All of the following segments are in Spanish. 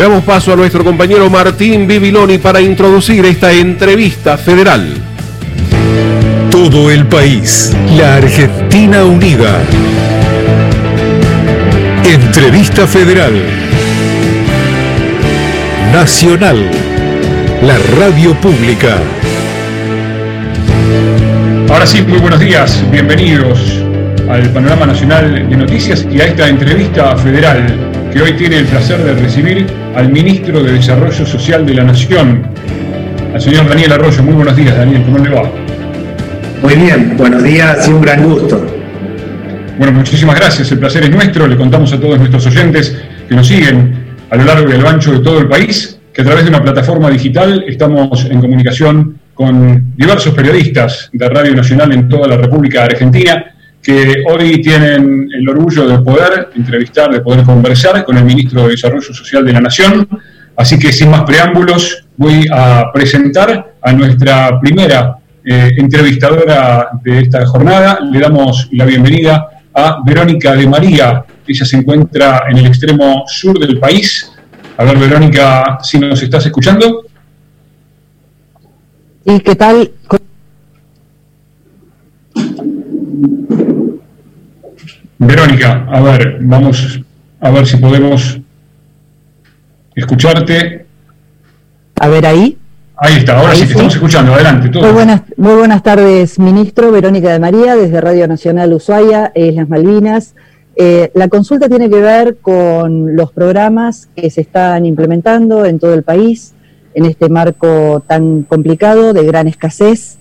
Le damos paso a nuestro compañero Martín Bibiloni para introducir esta entrevista federal. Todo el país, la Argentina unida. Entrevista federal. Nacional, la radio pública. Ahora sí, muy buenos días, bienvenidos al Panorama Nacional de Noticias y a esta entrevista federal que hoy tiene el placer de recibir al ministro de Desarrollo Social de la Nación, al señor Daniel Arroyo. Muy buenos días, Daniel, ¿cómo le va? Muy bien, buenos días y un gran gusto. Bueno, muchísimas gracias, el placer es nuestro. Le contamos a todos nuestros oyentes que nos siguen a lo largo y a lo ancho de todo el país, que a través de una plataforma digital estamos en comunicación con diversos periodistas de Radio Nacional en toda la República Argentina que hoy tienen el orgullo de poder entrevistar, de poder conversar con el ministro de Desarrollo Social de la Nación. Así que sin más preámbulos, voy a presentar a nuestra primera eh, entrevistadora de esta jornada. Le damos la bienvenida a Verónica de María. Ella se encuentra en el extremo sur del país. A ver, Verónica, si nos estás escuchando. ¿Y qué tal? Verónica, a ver, vamos a ver si podemos escucharte. A ver ahí. Ahí está, ahora sí, estamos escuchando, adelante. Muy, buenas, muy buenas tardes, ministro. Verónica de María, desde Radio Nacional Ushuaia, Islas Malvinas. Eh, la consulta tiene que ver con los programas que se están implementando en todo el país en este marco tan complicado de gran escasez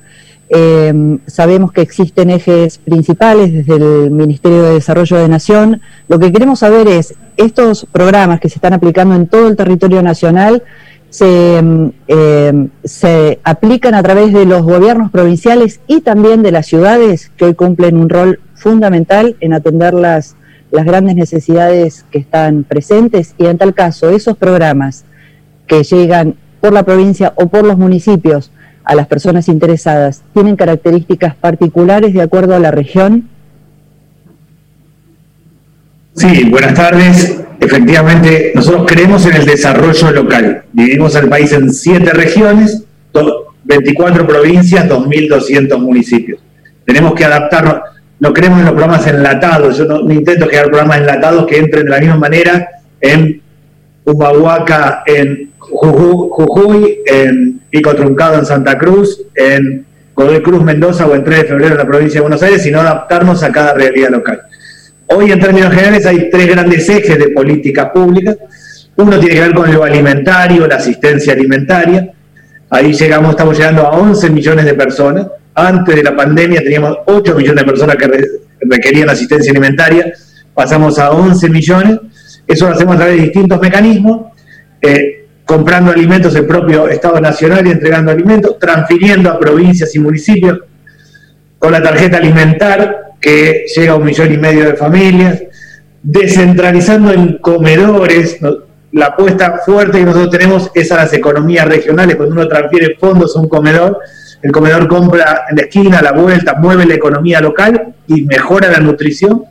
eh, sabemos que existen ejes principales desde el Ministerio de Desarrollo de Nación. Lo que queremos saber es, estos programas que se están aplicando en todo el territorio nacional, se, eh, se aplican a través de los gobiernos provinciales y también de las ciudades que hoy cumplen un rol fundamental en atender las, las grandes necesidades que están presentes y en tal caso esos programas que llegan por la provincia o por los municipios a las personas interesadas tienen características particulares de acuerdo a la región? Sí, buenas tardes. Efectivamente, nosotros creemos en el desarrollo local. Dividimos el país en siete regiones, 24 provincias, 2.200 municipios. Tenemos que adaptarnos. No creemos en los programas enlatados. Yo no, intento crear programas enlatados que entren de la misma manera en Humahuaca, en Jujuy, en Pico Truncado en Santa Cruz, en Godoy Cruz, Mendoza o en 3 de febrero en la provincia de Buenos Aires, sino adaptarnos a cada realidad local. Hoy, en términos generales, hay tres grandes ejes de política pública. Uno tiene que ver con lo alimentario, la asistencia alimentaria. Ahí llegamos, estamos llegando a 11 millones de personas. Antes de la pandemia teníamos 8 millones de personas que requerían asistencia alimentaria. Pasamos a 11 millones. Eso lo hacemos a través de distintos mecanismos. Eh, comprando alimentos el propio Estado Nacional y entregando alimentos, transfiriendo a provincias y municipios con la tarjeta alimentar que llega a un millón y medio de familias, descentralizando en comedores, la apuesta fuerte que nosotros tenemos es a las economías regionales, cuando uno transfiere fondos a un comedor, el comedor compra en la esquina, a la vuelta, mueve la economía local y mejora la nutrición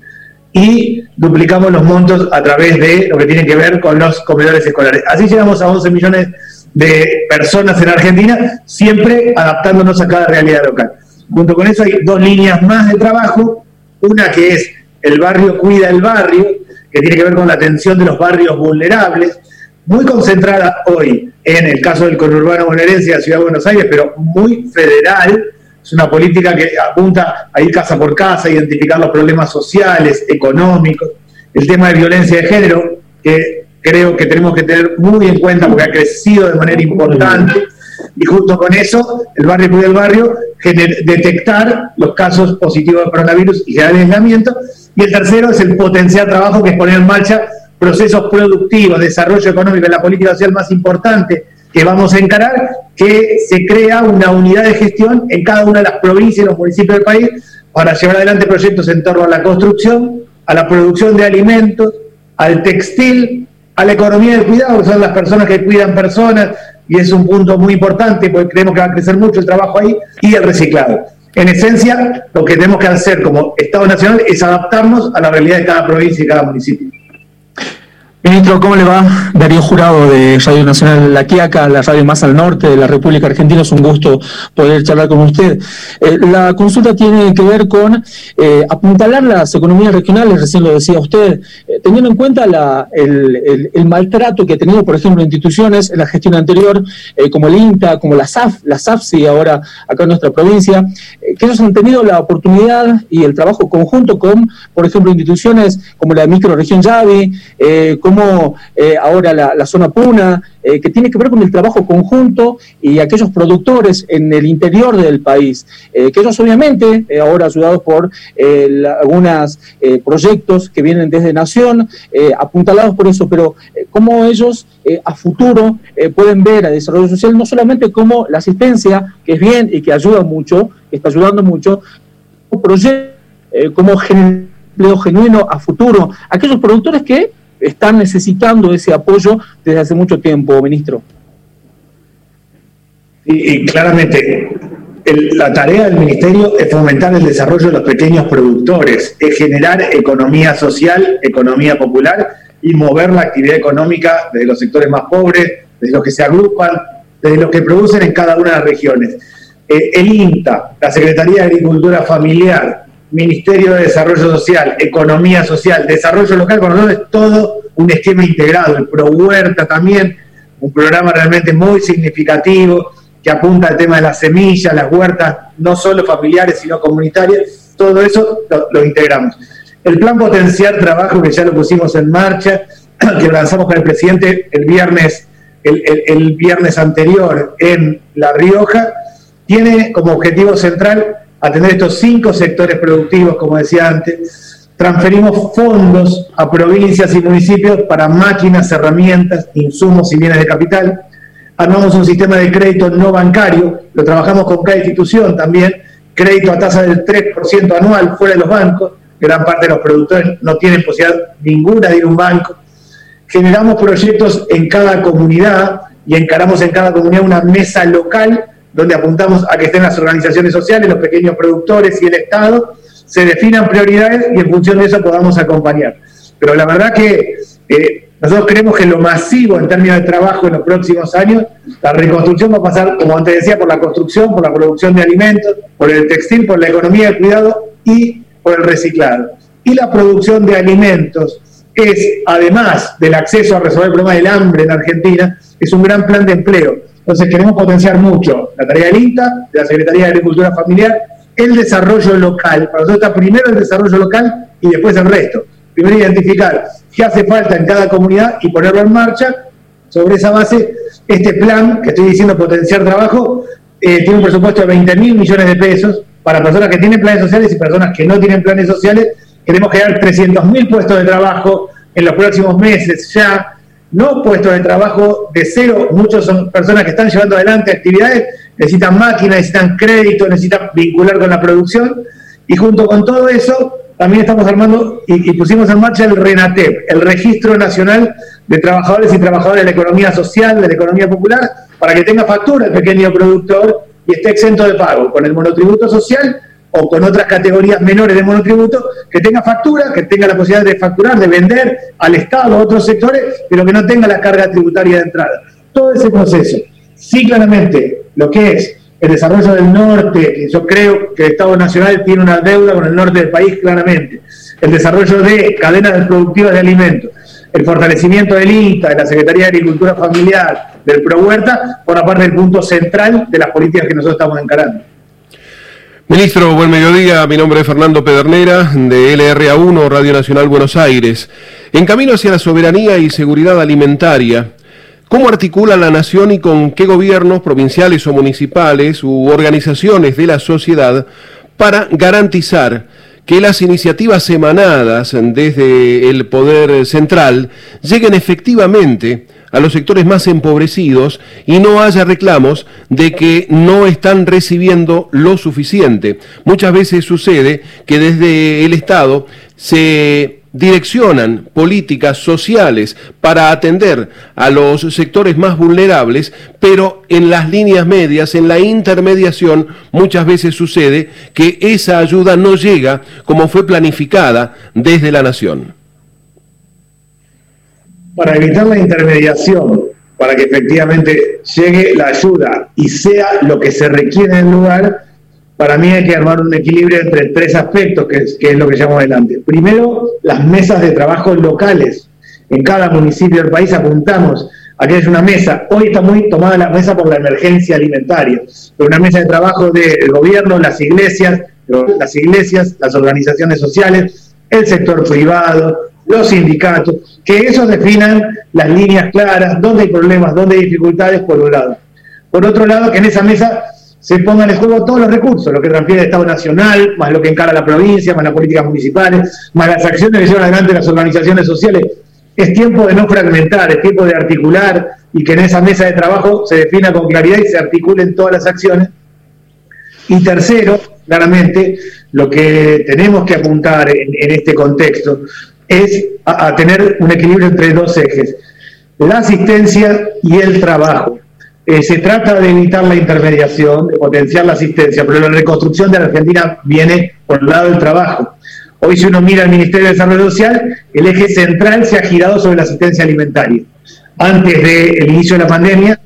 y duplicamos los montos a través de lo que tiene que ver con los comedores escolares. Así llegamos a 11 millones de personas en Argentina, siempre adaptándonos a cada realidad local. Junto con eso hay dos líneas más de trabajo, una que es el barrio cuida el barrio, que tiene que ver con la atención de los barrios vulnerables, muy concentrada hoy en el caso del conurbano bonaerense la Ciudad de Buenos Aires, pero muy federal, es una política que apunta a ir casa por casa, identificar los problemas sociales, económicos, el tema de violencia de género, que creo que tenemos que tener muy en cuenta porque ha crecido de manera importante. Y junto con eso, el barrio cuida el barrio, detectar los casos positivos de coronavirus y generar aislamiento. Y el tercero es el potencial trabajo, que es poner en marcha procesos productivos, desarrollo económico la política social más importante que vamos a encarar, que se crea una unidad de gestión en cada una de las provincias y los municipios del país para llevar adelante proyectos en torno a la construcción, a la producción de alimentos, al textil, a la economía del cuidado, que son las personas que cuidan personas, y es un punto muy importante porque creemos que va a crecer mucho el trabajo ahí, y el reciclado. En esencia, lo que tenemos que hacer como Estado Nacional es adaptarnos a la realidad de cada provincia y cada municipio. Ministro, ¿cómo le va? Darío Jurado de Radio Nacional La Quiaca, la radio más al norte de la República Argentina. Es un gusto poder charlar con usted. Eh, la consulta tiene que ver con eh, apuntalar las economías regionales, recién lo decía usted, eh, teniendo en cuenta el, maltrato que ha tenido, por ejemplo, instituciones en la gestión anterior, como el INTA, como la SAF, la SAFSI ahora acá en nuestra provincia, que ellos han tenido la oportunidad y el trabajo conjunto con, por ejemplo, instituciones como la microregión Yavi, como eh, ahora la, zona Puna, eh, que tiene que ver con el trabajo conjunto y aquellos productores en el interior del país, eh, que ellos obviamente, ahora ayudados por algunos proyectos que vienen desde Nación, apuntalados por eso, pero cómo ellos a futuro pueden ver a desarrollo social no solamente como la asistencia, que es bien y que ayuda mucho, que está ayudando mucho, como proyecto, como empleo genuino a futuro, aquellos productores que están necesitando ese apoyo desde hace mucho tiempo, ministro. Y, claramente, la tarea del ministerio es fomentar el desarrollo de los pequeños productores, es generar economía social, economía popular y mover la actividad económica desde los sectores más pobres, desde los que se agrupan, desde los que producen en cada una de las regiones. Eh, el INTA, la Secretaría de Agricultura Familiar, Ministerio de Desarrollo Social, Economía Social, Desarrollo Local, con es todo un esquema integrado. El Pro Huerta también, un programa realmente muy significativo que apunta al tema de las semillas, las huertas, no solo familiares, sino comunitarias. Todo eso lo, integramos. El plan Potenciar Trabajo, que ya lo pusimos en marcha, que lanzamos con el presidente el viernes, el viernes anterior en La Rioja, tiene como objetivo central atender estos cinco sectores productivos, como decía antes, transferimos fondos a provincias y municipios para máquinas, herramientas, insumos y bienes de capital. Armamos un sistema de crédito no bancario, lo trabajamos con cada institución también, crédito a tasa del 3% anual fuera de los bancos, gran parte de los productores no tienen posibilidad ninguna de ir a un banco. Generamos proyectos en cada comunidad y encaramos en cada comunidad una mesa local donde apuntamos a que estén las organizaciones sociales, los pequeños productores y el Estado, se definan prioridades y en función de eso podamos acompañar. Pero la verdad que eh, nosotros creemos que lo masivo en términos de trabajo en los próximos años, la reconstrucción va a pasar, como antes decía, por la construcción, por la producción de alimentos, por el textil, por la economía del cuidado y por el reciclado. Y la producción de alimentos es, además del acceso a resolver el problema del hambre en Argentina, es un gran plan de empleo entonces queremos potenciar mucho la tarea del INTA, de la Secretaría de Agricultura Familiar, el desarrollo local. Para nosotros está primero el desarrollo local y después el resto. Primero identificar qué hace falta en cada comunidad y ponerlo en marcha. Sobre esa base, este plan que estoy diciendo potenciar trabajo eh, tiene un presupuesto de 20 mil millones de pesos para personas que tienen planes sociales y personas que no tienen planes sociales. Queremos crear 300 mil puestos de trabajo en los próximos meses ya no puestos de trabajo de cero, muchos son personas que están llevando adelante actividades, necesitan máquinas, necesitan crédito, necesitan vincular con la producción, y junto con todo eso también estamos armando y, pusimos en marcha el RENATEP, el Registro Nacional de Trabajadores y Trabajadoras de la Economía Social, de la Economía Popular, para que tenga factura el pequeño productor y esté exento de pago, con el monotributo social o con otras categorías menores de monotributo, que tenga factura, que tenga la posibilidad de facturar, de vender al Estado, a otros sectores, pero que no tenga la carga tributaria de entrada. Todo ese proceso, sí claramente lo que es el desarrollo del norte, yo creo que el Estado Nacional tiene una deuda con el norte del país claramente, el desarrollo de cadenas productivas de alimentos, el fortalecimiento del INTA, de la Secretaría de Agricultura Familiar, del Pro Huerta, por parte del punto central de las políticas que nosotros estamos encarando. Ministro, buen mediodía. Mi nombre es Fernando Pedernera, de LRA1, Radio Nacional Buenos Aires. En camino hacia la soberanía y seguridad alimentaria, ¿cómo articula la nación y con qué gobiernos provinciales o municipales u organizaciones de la sociedad para garantizar que las iniciativas emanadas desde el Poder Central lleguen efectivamente a los sectores más empobrecidos y no haya reclamos de que no están recibiendo lo suficiente. Muchas veces sucede que desde el Estado se direccionan políticas sociales para atender a los sectores más vulnerables, pero en las líneas medias, en la intermediación, muchas veces sucede que esa ayuda no llega como fue planificada desde la nación. Para evitar la intermediación, para que efectivamente llegue la ayuda y sea lo que se requiere en el lugar, para mí hay que armar un equilibrio entre tres aspectos, que es, lo que llamo adelante. Primero, las mesas de trabajo locales. En cada municipio del país apuntamos Aquí es una mesa, hoy está muy tomada la mesa por la emergencia alimentaria, pero una mesa de trabajo del gobierno, las iglesias, las iglesias, las organizaciones sociales, el sector privado, los sindicatos, que esos definan las líneas claras, dónde hay problemas, dónde hay dificultades, por un lado. Por otro lado, que en esa mesa se pongan en juego todos los recursos, lo que transfiere el Estado Nacional, más lo que encara la provincia, más las políticas municipales, más las acciones que llevan adelante las organizaciones sociales es tiempo de no fragmentar, es tiempo de articular y que en esa mesa de trabajo se defina con claridad y se articulen todas las acciones. Y tercero, claramente, lo que tenemos que apuntar en, este contexto es a, tener un equilibrio entre dos ejes, la asistencia y el trabajo. Eh, se trata de evitar la intermediación, de potenciar la asistencia, pero la reconstrucción de la Argentina viene por el lado del trabajo. Hoy si uno mira el Ministerio de Desarrollo Social, el eje central se ha girado sobre la asistencia alimentaria. Antes del inicio de la pandemia,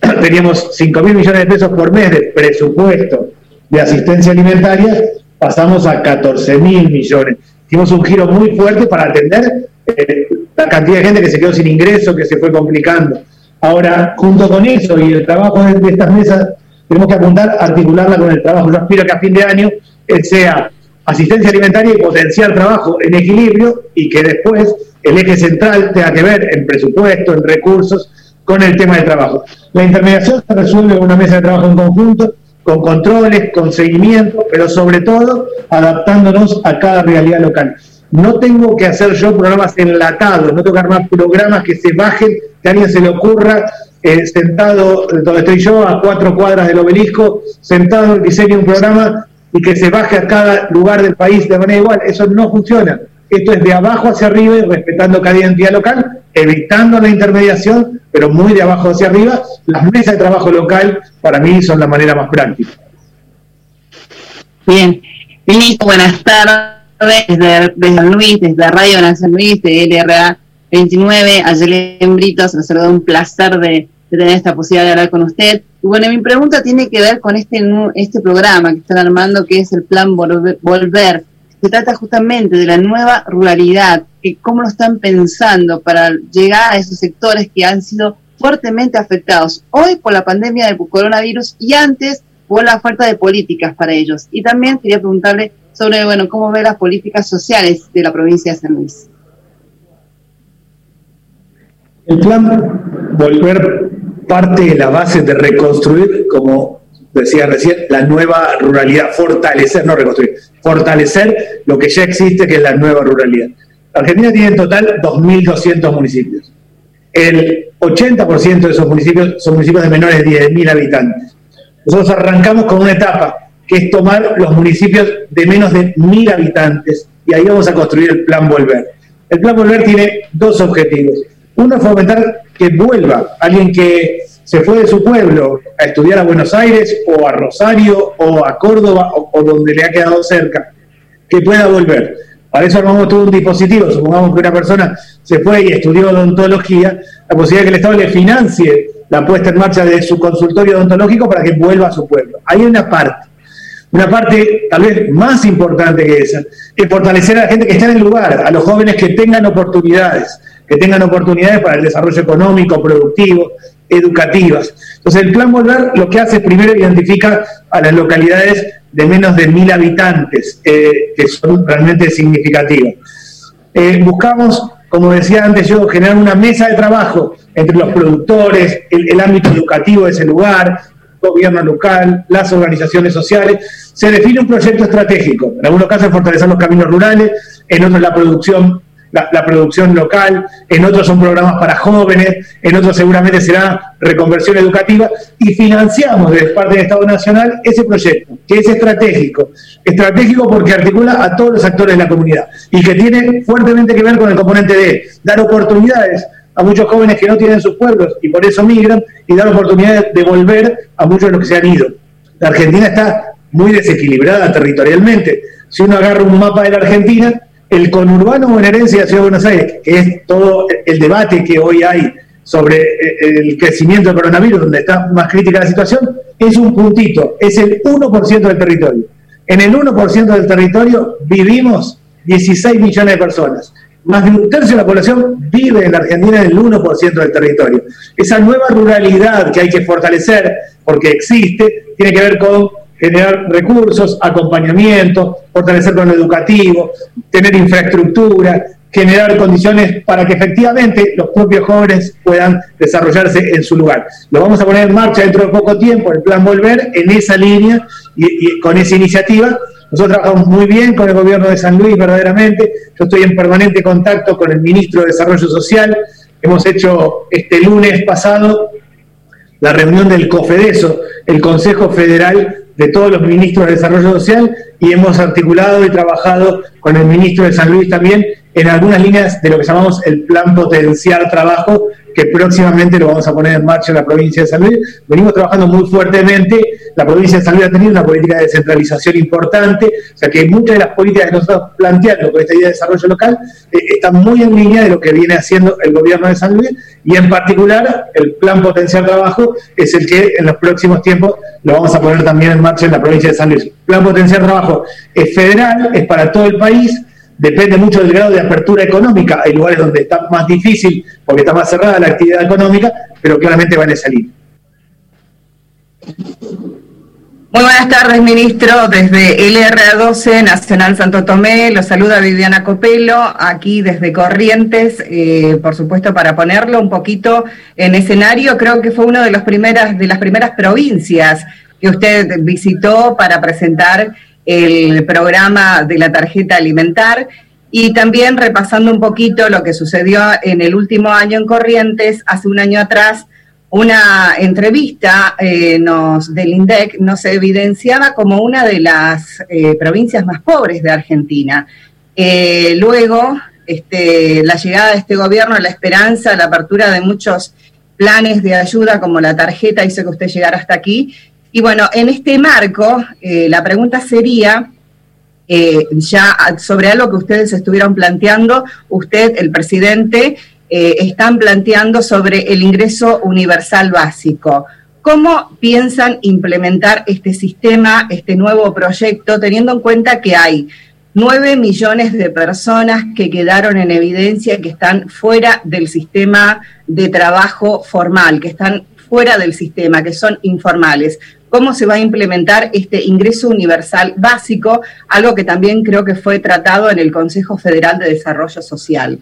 teníamos 5 mil millones de pesos por mes de presupuesto de asistencia alimentaria, pasamos a 14 mil millones. Hicimos un giro muy fuerte para atender eh, la cantidad de gente que se quedó sin ingreso, que se fue complicando. Ahora, junto con eso y el trabajo de, estas mesas, tenemos que apuntar articularla con el trabajo. Yo aspiro que a fin de año sea asistencia alimentaria y potenciar trabajo en equilibrio y que después el eje central tenga que ver en presupuesto, en recursos, con el tema de trabajo. La intermediación se resuelve en una mesa de trabajo en conjunto, con controles, con seguimiento, pero sobre todo adaptándonos a cada realidad local. No tengo que hacer yo programas enlatados, no tengo que armar programas que se bajen, que a alguien se le ocurra eh, sentado donde estoy yo, a cuatro cuadras del obelisco, sentado, diseño un programa y que se baje a cada lugar del país de manera igual. Eso no funciona. Esto es de abajo hacia arriba y respetando cada identidad local, evitando la intermediación, pero muy de abajo hacia arriba. Las mesas de trabajo local para mí son la manera más práctica. Bien. Ministro, buenas tardes desde, San Luis, desde Radio Nacional Luis, de LRA 29. Ayer Britos, nos ha un placer de tener esta posibilidad de hablar con usted. Y bueno, mi pregunta tiene que ver con este, este programa que están armando, que es el Plan Volver. Se trata justamente de la nueva ruralidad, cómo lo están pensando para llegar a esos sectores que han sido fuertemente afectados hoy por la pandemia del coronavirus y antes por la falta de políticas para ellos. Y también quería preguntarle sobre, bueno, cómo ve las políticas sociales de la provincia de San Luis. El plan Volver parte de la base de reconstruir, como decía recién, la nueva ruralidad, fortalecer, no reconstruir, fortalecer lo que ya existe, que es la nueva ruralidad. Argentina tiene en total 2.200 municipios. El 80% de esos municipios son municipios de menores de 10.000 habitantes. Nosotros arrancamos con una etapa que es tomar los municipios de menos de 1.000 habitantes y ahí vamos a construir el Plan Volver. El Plan Volver tiene dos objetivos. Uno es fomentar que vuelva alguien que se fue de su pueblo a estudiar a Buenos Aires o a Rosario o a Córdoba o, donde le ha quedado cerca, que pueda volver. Para eso armamos todo un dispositivo. Supongamos que una persona se fue y estudió odontología, la posibilidad de que el Estado le financie la puesta en marcha de su consultorio odontológico para que vuelva a su pueblo. Hay una parte. Una parte tal vez más importante que esa, es fortalecer a la gente que está en el lugar, a los jóvenes que tengan oportunidades, que tengan oportunidades para el desarrollo económico, productivo, educativas. Entonces, el Plan Volver lo que hace primero identifica a las localidades de menos de mil habitantes, eh, que son realmente significativas. Eh, buscamos, como decía antes yo, generar una mesa de trabajo entre los productores, el, ámbito educativo de ese lugar, el gobierno local, las organizaciones sociales. Se define un proyecto estratégico, en algunos casos fortalecer los caminos rurales, en otros la producción la, producción local, en otros son programas para jóvenes, en otros seguramente será reconversión educativa, y financiamos desde parte del Estado Nacional ese proyecto, que es estratégico. Estratégico porque articula a todos los actores de la comunidad y que tiene fuertemente que ver con el componente de dar oportunidades a muchos jóvenes que no tienen sus pueblos y por eso migran y dar oportunidades de volver a muchos de los que se han ido. La Argentina está muy desequilibrada territorialmente. Si uno agarra un mapa de la Argentina, el conurbano bonaerense de la Ciudad de Buenos Aires, que es todo el debate que hoy hay sobre eh, el crecimiento del coronavirus, donde está más crítica la situación, es un puntito, es el 1% del territorio. En el 1% del territorio vivimos 16 millones de personas. Más de un tercio de la población vive en la Argentina en el 1% del territorio. Esa nueva ruralidad que hay que fortalecer, porque existe, tiene que ver con generar recursos, acompañamiento, fortalecer con lo educativo, tener infraestructura, generar condiciones para que efectivamente los propios jóvenes puedan desarrollarse en su lugar. Lo vamos a poner en marcha dentro de poco tiempo, el plan Volver, en esa línea y, con esa iniciativa. Nosotros trabajamos muy bien con el gobierno de San Luis, verdaderamente. Yo estoy en permanente contacto con el ministro de Desarrollo Social. Hemos hecho este lunes pasado la reunión del COFEDESO, el Consejo Federal de todos los ministros de Desarrollo Social, y hemos articulado y trabajado con el ministro de San Luis también en algunas líneas de lo que llamamos el plan potenciar trabajo, que próximamente lo vamos a poner en marcha en la provincia de San Luis. Venimos trabajando muy fuertemente, la provincia de San Luis ha tenido una política de descentralización importante, o sea que muchas de las políticas que nosotros planteando con esta idea de desarrollo local eh, están muy en línea de lo que viene haciendo el gobierno de San Luis y en particular el plan potenciar trabajo es el que en los próximos tiempos lo vamos a poner también en marcha en la provincia de San Luis. Plan potenciar trabajo es federal, es para todo el país, depende mucho del grado de apertura económica. Hay lugares donde está más difícil porque está más cerrada la actividad económica, pero claramente van a salir. Muy buenas tardes, ministro. Desde LRA12 Nacional Santo Tomé, lo saluda Viviana Copelo, aquí desde Corrientes, eh, por supuesto, para ponerlo un poquito en escenario. Creo que fue una de, las primeras, de las primeras provincias que usted visitó para presentar el programa de la tarjeta alimentar y también repasando un poquito lo que sucedió en el último año en Corrientes, hace un año atrás, una entrevista eh, nos, del INDEC nos evidenciaba como una de las eh, provincias más pobres de Argentina. Eh, luego, este, la llegada de este gobierno, la esperanza, la apertura de muchos planes de ayuda como la tarjeta hizo que usted llegara hasta aquí y bueno, en este marco, eh, la pregunta sería, eh, ya sobre algo que ustedes estuvieron planteando, usted, el presidente, eh, están planteando sobre el ingreso universal básico. ¿Cómo piensan implementar este sistema, este nuevo proyecto, teniendo en cuenta que hay nueve millones de personas que quedaron en evidencia que están fuera del sistema de trabajo formal, que están fuera del sistema, que son informales cómo se va a implementar este ingreso universal básico, algo que también creo que fue tratado en el Consejo Federal de Desarrollo Social.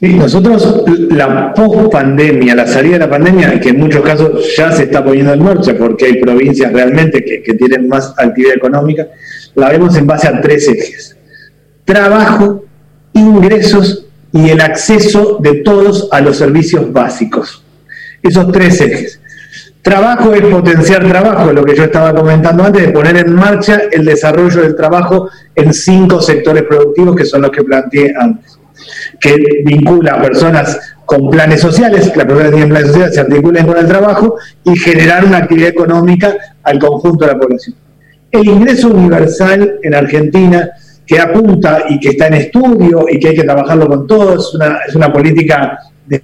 Sí, nosotros la post-pandemia, la salida de la pandemia, que en muchos casos ya se está poniendo en marcha porque hay provincias realmente que, que tienen más actividad económica, la vemos en base a tres ejes. Trabajo, ingresos y el acceso de todos a los servicios básicos. Esos tres ejes. Trabajo es potenciar trabajo, lo que yo estaba comentando antes, de poner en marcha el desarrollo del trabajo en cinco sectores productivos que son los que planteé antes, que vincula a personas con planes sociales, que las personas tienen planes sociales se articulen con el trabajo y generar una actividad económica al conjunto de la población. El ingreso universal en Argentina, que apunta y que está en estudio y que hay que trabajarlo con todos, es una, es una política de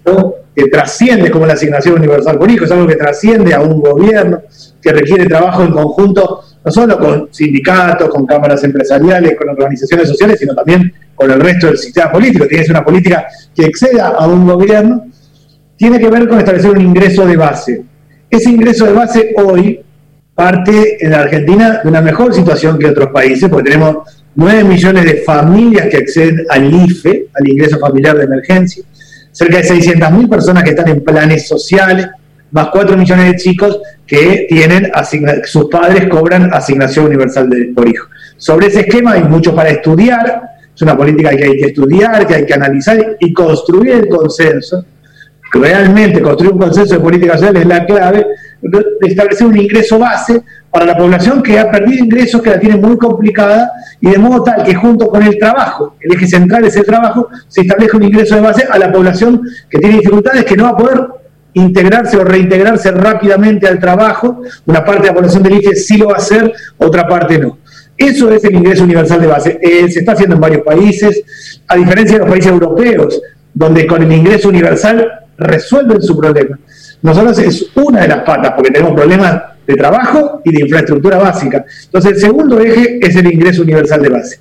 que trasciende como la asignación universal por hijo, es algo que trasciende a un gobierno, que requiere trabajo en conjunto, no solo con sindicatos, con cámaras empresariales, con organizaciones sociales, sino también con el resto del sistema político. Tiene que ser una política que exceda a un gobierno, tiene que ver con establecer un ingreso de base. Ese ingreso de base hoy parte en la Argentina de una mejor situación que otros países, porque tenemos 9 millones de familias que acceden al IFE, al ingreso familiar de emergencia cerca de 600.000 personas que están en planes sociales, más 4 millones de chicos que tienen sus padres cobran asignación universal de, por hijo. Sobre ese esquema hay mucho para estudiar, es una política que hay que estudiar, que hay que analizar y construir el consenso. Realmente construir un consenso de política social es la clave de establecer un ingreso base para la población que ha perdido ingresos, que la tiene muy complicada, y de modo tal que junto con el trabajo, el eje central es el trabajo, se establece un ingreso de base a la población que tiene dificultades, que no va a poder integrarse o reintegrarse rápidamente al trabajo. Una parte de la población del IFE sí lo va a hacer, otra parte no. Eso es el ingreso universal de base. Eh, se está haciendo en varios países, a diferencia de los países europeos, donde con el ingreso universal resuelven su problema. Nosotros es una de las patas, porque tenemos problemas de trabajo y de infraestructura básica. Entonces, el segundo eje es el ingreso universal de base.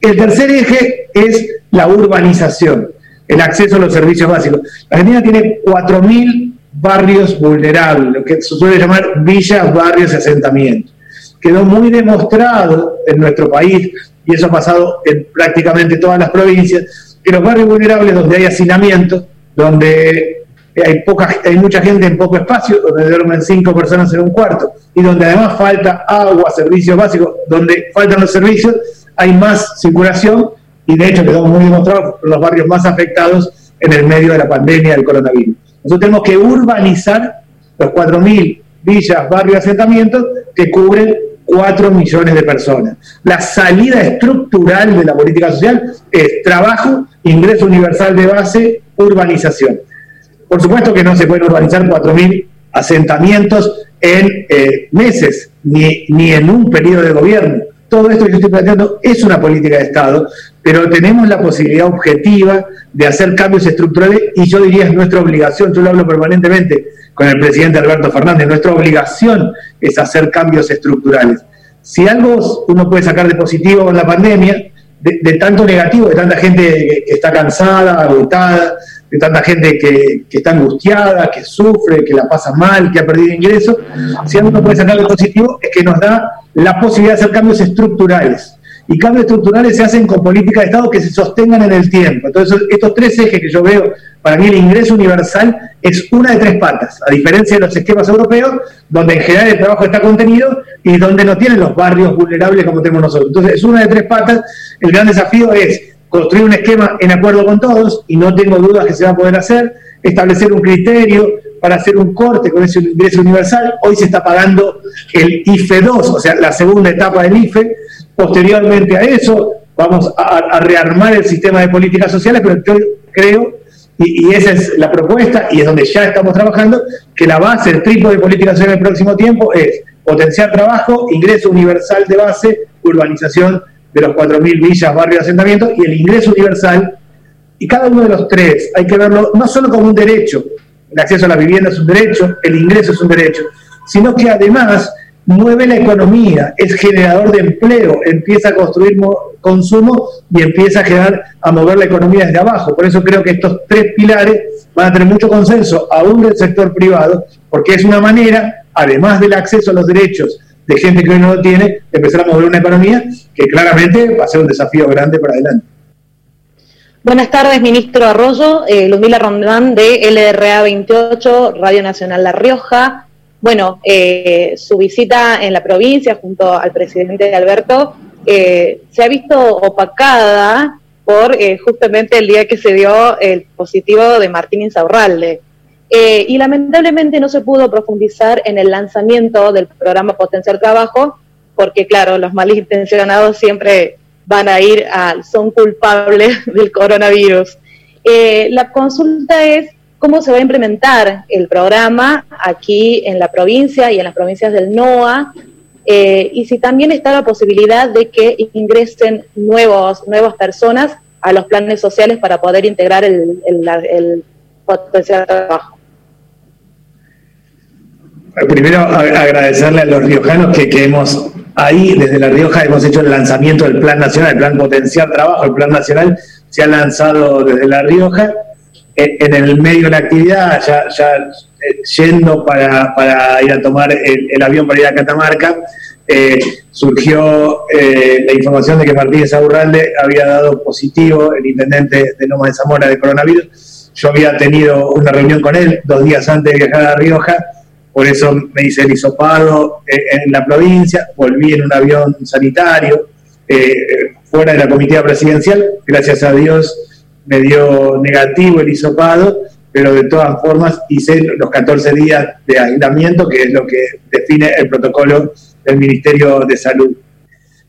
El tercer eje es la urbanización, el acceso a los servicios básicos. Argentina tiene 4.000 barrios vulnerables, lo que se suele llamar villas, barrios y asentamientos. Quedó muy demostrado en nuestro país, y eso ha pasado en prácticamente todas las provincias, que los barrios vulnerables donde hay hacinamiento, donde hay, poca, hay mucha gente en poco espacio, donde duermen cinco personas en un cuarto, y donde además falta agua, servicios básicos, donde faltan los servicios, hay más circulación, y de hecho quedó muy demostrado los barrios más afectados en el medio de la pandemia del coronavirus. Nosotros tenemos que urbanizar los 4.000 villas, barrios, asentamientos que cubren 4 millones de personas. La salida estructural de la política social es trabajo, ingreso universal de base, urbanización. Por supuesto que no se pueden urbanizar 4.000 asentamientos en eh, meses, ni, ni en un periodo de gobierno. Todo esto que yo estoy planteando es una política de Estado, pero tenemos la posibilidad objetiva de hacer cambios estructurales y yo diría es nuestra obligación, yo lo hablo permanentemente con el presidente Alberto Fernández, nuestra obligación es hacer cambios estructurales. Si algo uno puede sacar de positivo con la pandemia, de, tanto negativo, de tanta gente que, está cansada, agotada, tanta gente que, está angustiada, que sufre, que la pasa mal, que ha perdido ingresos, si algo puede sacar de positivo es que nos da la posibilidad de hacer cambios estructurales y cambios estructurales se hacen con políticas de Estado que se sostengan en el tiempo. Entonces, estos tres ejes que yo veo, para mí el ingreso universal es una de tres patas, a diferencia de los esquemas europeos, donde en general el trabajo está contenido y donde no tienen los barrios vulnerables como tenemos nosotros. Entonces, es una de tres patas. El gran desafío es construir un esquema en acuerdo con todos, y no tengo dudas que se va a poder hacer, establecer un criterio para hacer un corte con ese ingreso universal. Hoy se está pagando el IFE 2, o sea, la segunda etapa del IFE, Posteriormente a eso, vamos a, rearmar el sistema de políticas sociales, pero yo creo, y, esa es la propuesta, y es donde ya estamos trabajando, que la base, el triple de políticas sociales en el próximo tiempo es potenciar trabajo, ingreso universal de base, urbanización de los 4.000 villas, barrios, asentamientos, y el ingreso universal, y cada uno de los tres hay que verlo no solo como un derecho, el acceso a la vivienda es un derecho, el ingreso es un derecho, sino que además mueve la economía, es generador de empleo, empieza a construir consumo y empieza a a mover la economía desde abajo. Por eso creo que estos tres pilares van a tener mucho consenso, aún del sector privado, porque es una manera, además del acceso a los derechos de gente que hoy no lo tiene, empezar a mover una economía que claramente va a ser un desafío grande para adelante. Buenas tardes, ministro Arroyo. Eh, Rondán de LRA 28, Radio Nacional La Rioja bueno, eh, su visita en la provincia junto al presidente Alberto eh, se ha visto opacada por eh, justamente el día que se dio el positivo de Martín Insaurralde. Y lamentablemente no se pudo profundizar en el lanzamiento del programa Potencial Trabajo, porque claro, los malintencionados siempre van a ir al son culpables del coronavirus. la consulta es cómo se va a implementar el programa aquí en la provincia y en las provincias del NOA, eh, y si también está la posibilidad de que ingresen nuevos, nuevas personas a los planes sociales para poder integrar el, el, potencial trabajo. Primero agradecerle a los riojanos que, que hemos ahí desde La Rioja hemos hecho el lanzamiento del Plan Nacional, el Plan Potencial Trabajo, el Plan Nacional se ha lanzado desde La Rioja en el medio de la actividad, ya, ya eh, yendo para, para, ir a tomar el, avión para ir a Catamarca, eh, surgió eh, la información de que Martínez Aburralde había dado positivo, el intendente de Loma de Zamora, de coronavirus. Yo había tenido una reunión con él dos días antes de viajar a La Rioja, por eso me hice el hisopado en la provincia, volví en un avión sanitario, fuera de la comitiva presidencial, gracias a Dios me dio negativo el hisopado, pero de todas formas hice los 14 días de aislamiento, que es lo que define el protocolo del Ministerio de Salud.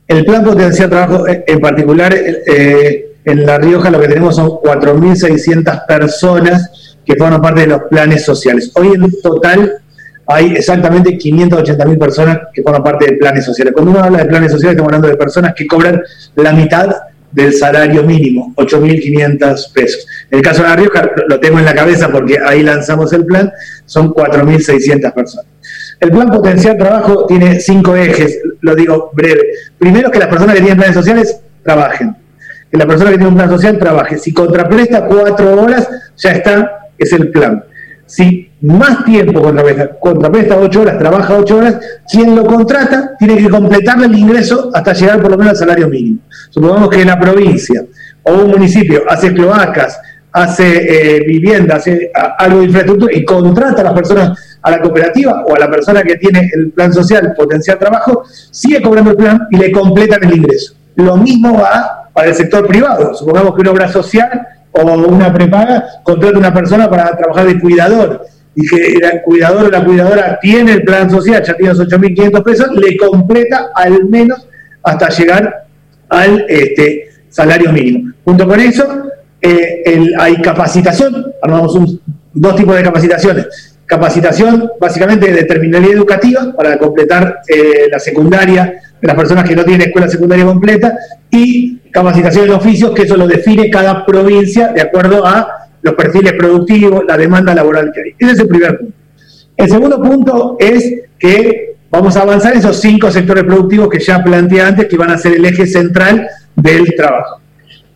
El plan potencial trabajo, eh, en particular, eh, en La Rioja lo que tenemos son 4.600 personas que forman parte de los planes sociales. Hoy en total hay exactamente 580.000 personas que forman parte de planes sociales. Cuando uno habla de planes sociales, estamos hablando de personas que cobran la mitad del salario mínimo, 8.500 pesos. En el caso de La Rioja, lo tengo en la cabeza porque ahí lanzamos el plan, son 4.600 personas. El plan potencial trabajo tiene cinco ejes, lo digo breve. Primero, que las personas que tienen planes sociales trabajen. Que la persona que tiene un plan social trabaje. Si contrapresta cuatro horas, ya está, es el plan. Si más tiempo contrapresta, contrapresta ocho horas, trabaja ocho horas, quien lo contrata tiene que completarle el ingreso hasta llegar por lo menos al salario mínimo. Supongamos que la provincia o un municipio hace cloacas, hace eh, vivienda, hace algo de infraestructura y contrata a las personas a la cooperativa o a la persona que tiene el plan social potencial trabajo, sigue cobrando el plan y le completan el ingreso. Lo mismo va para el sector privado. Supongamos que una obra social o una prepaga contrata a una persona para trabajar de cuidador y que el cuidador o la cuidadora tiene el plan social, ya tiene los 8.500 pesos, le completa al menos hasta llegar al este, salario mínimo. Junto con eso, eh, hay capacitación, armamos dos tipos de capacitaciones capacitación básicamente de terminalidad educativa para completar eh, la secundaria de las personas que no tienen escuela secundaria completa y capacitación en oficios, que eso lo define cada provincia de acuerdo a los perfiles productivos, la demanda laboral que hay. Ese es el primer punto. El segundo punto es que vamos a avanzar esos cinco sectores productivos que ya planteé antes, que van a ser el eje central del trabajo.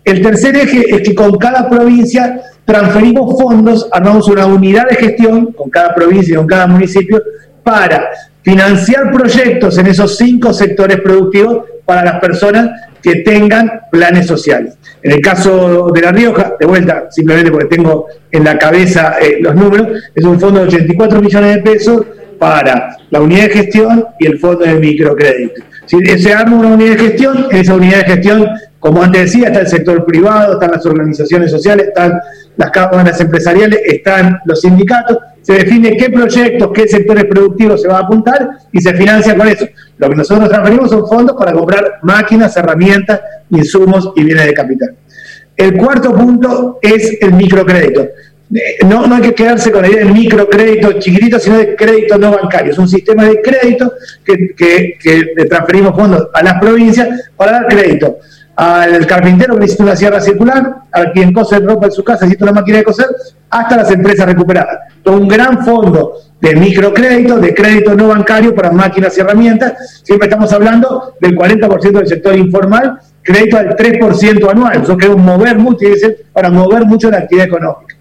El tercer eje es que con cada provincia transferimos fondos, armamos una unidad de gestión con cada provincia y con cada municipio para financiar proyectos en esos cinco sectores productivos para las personas que tengan planes sociales. En el caso de La Rioja, de vuelta, simplemente porque tengo en la cabeza eh, los números, es un fondo de 84 millones de pesos para la unidad de gestión y el fondo de microcrédito. Si se arma una unidad de gestión, en esa unidad de gestión, como antes decía, está el sector privado, están las organizaciones sociales, están las cámaras empresariales, están los sindicatos, se define qué proyectos, qué sectores productivos se va a apuntar y se financia con eso. Lo que nosotros transferimos son fondos para comprar máquinas, herramientas, insumos y bienes de capital. El cuarto punto es el microcrédito. Eh, no, no hay que quedarse con la idea del microcrédito chiquitito, sino de crédito no bancario. Es un sistema de crédito que, que, que transferimos fondos a las provincias para dar crédito al carpintero que necesita una sierra circular, a quien cose ropa en su casa necesita una máquina de coser, hasta las empresas recuperadas. Todo un gran fondo de microcrédito, de crédito no bancario para máquinas y herramientas. Siempre estamos hablando del 40% del sector informal, crédito al 3% anual. Eso queremos mover mucho, para mover mucho la actividad económica.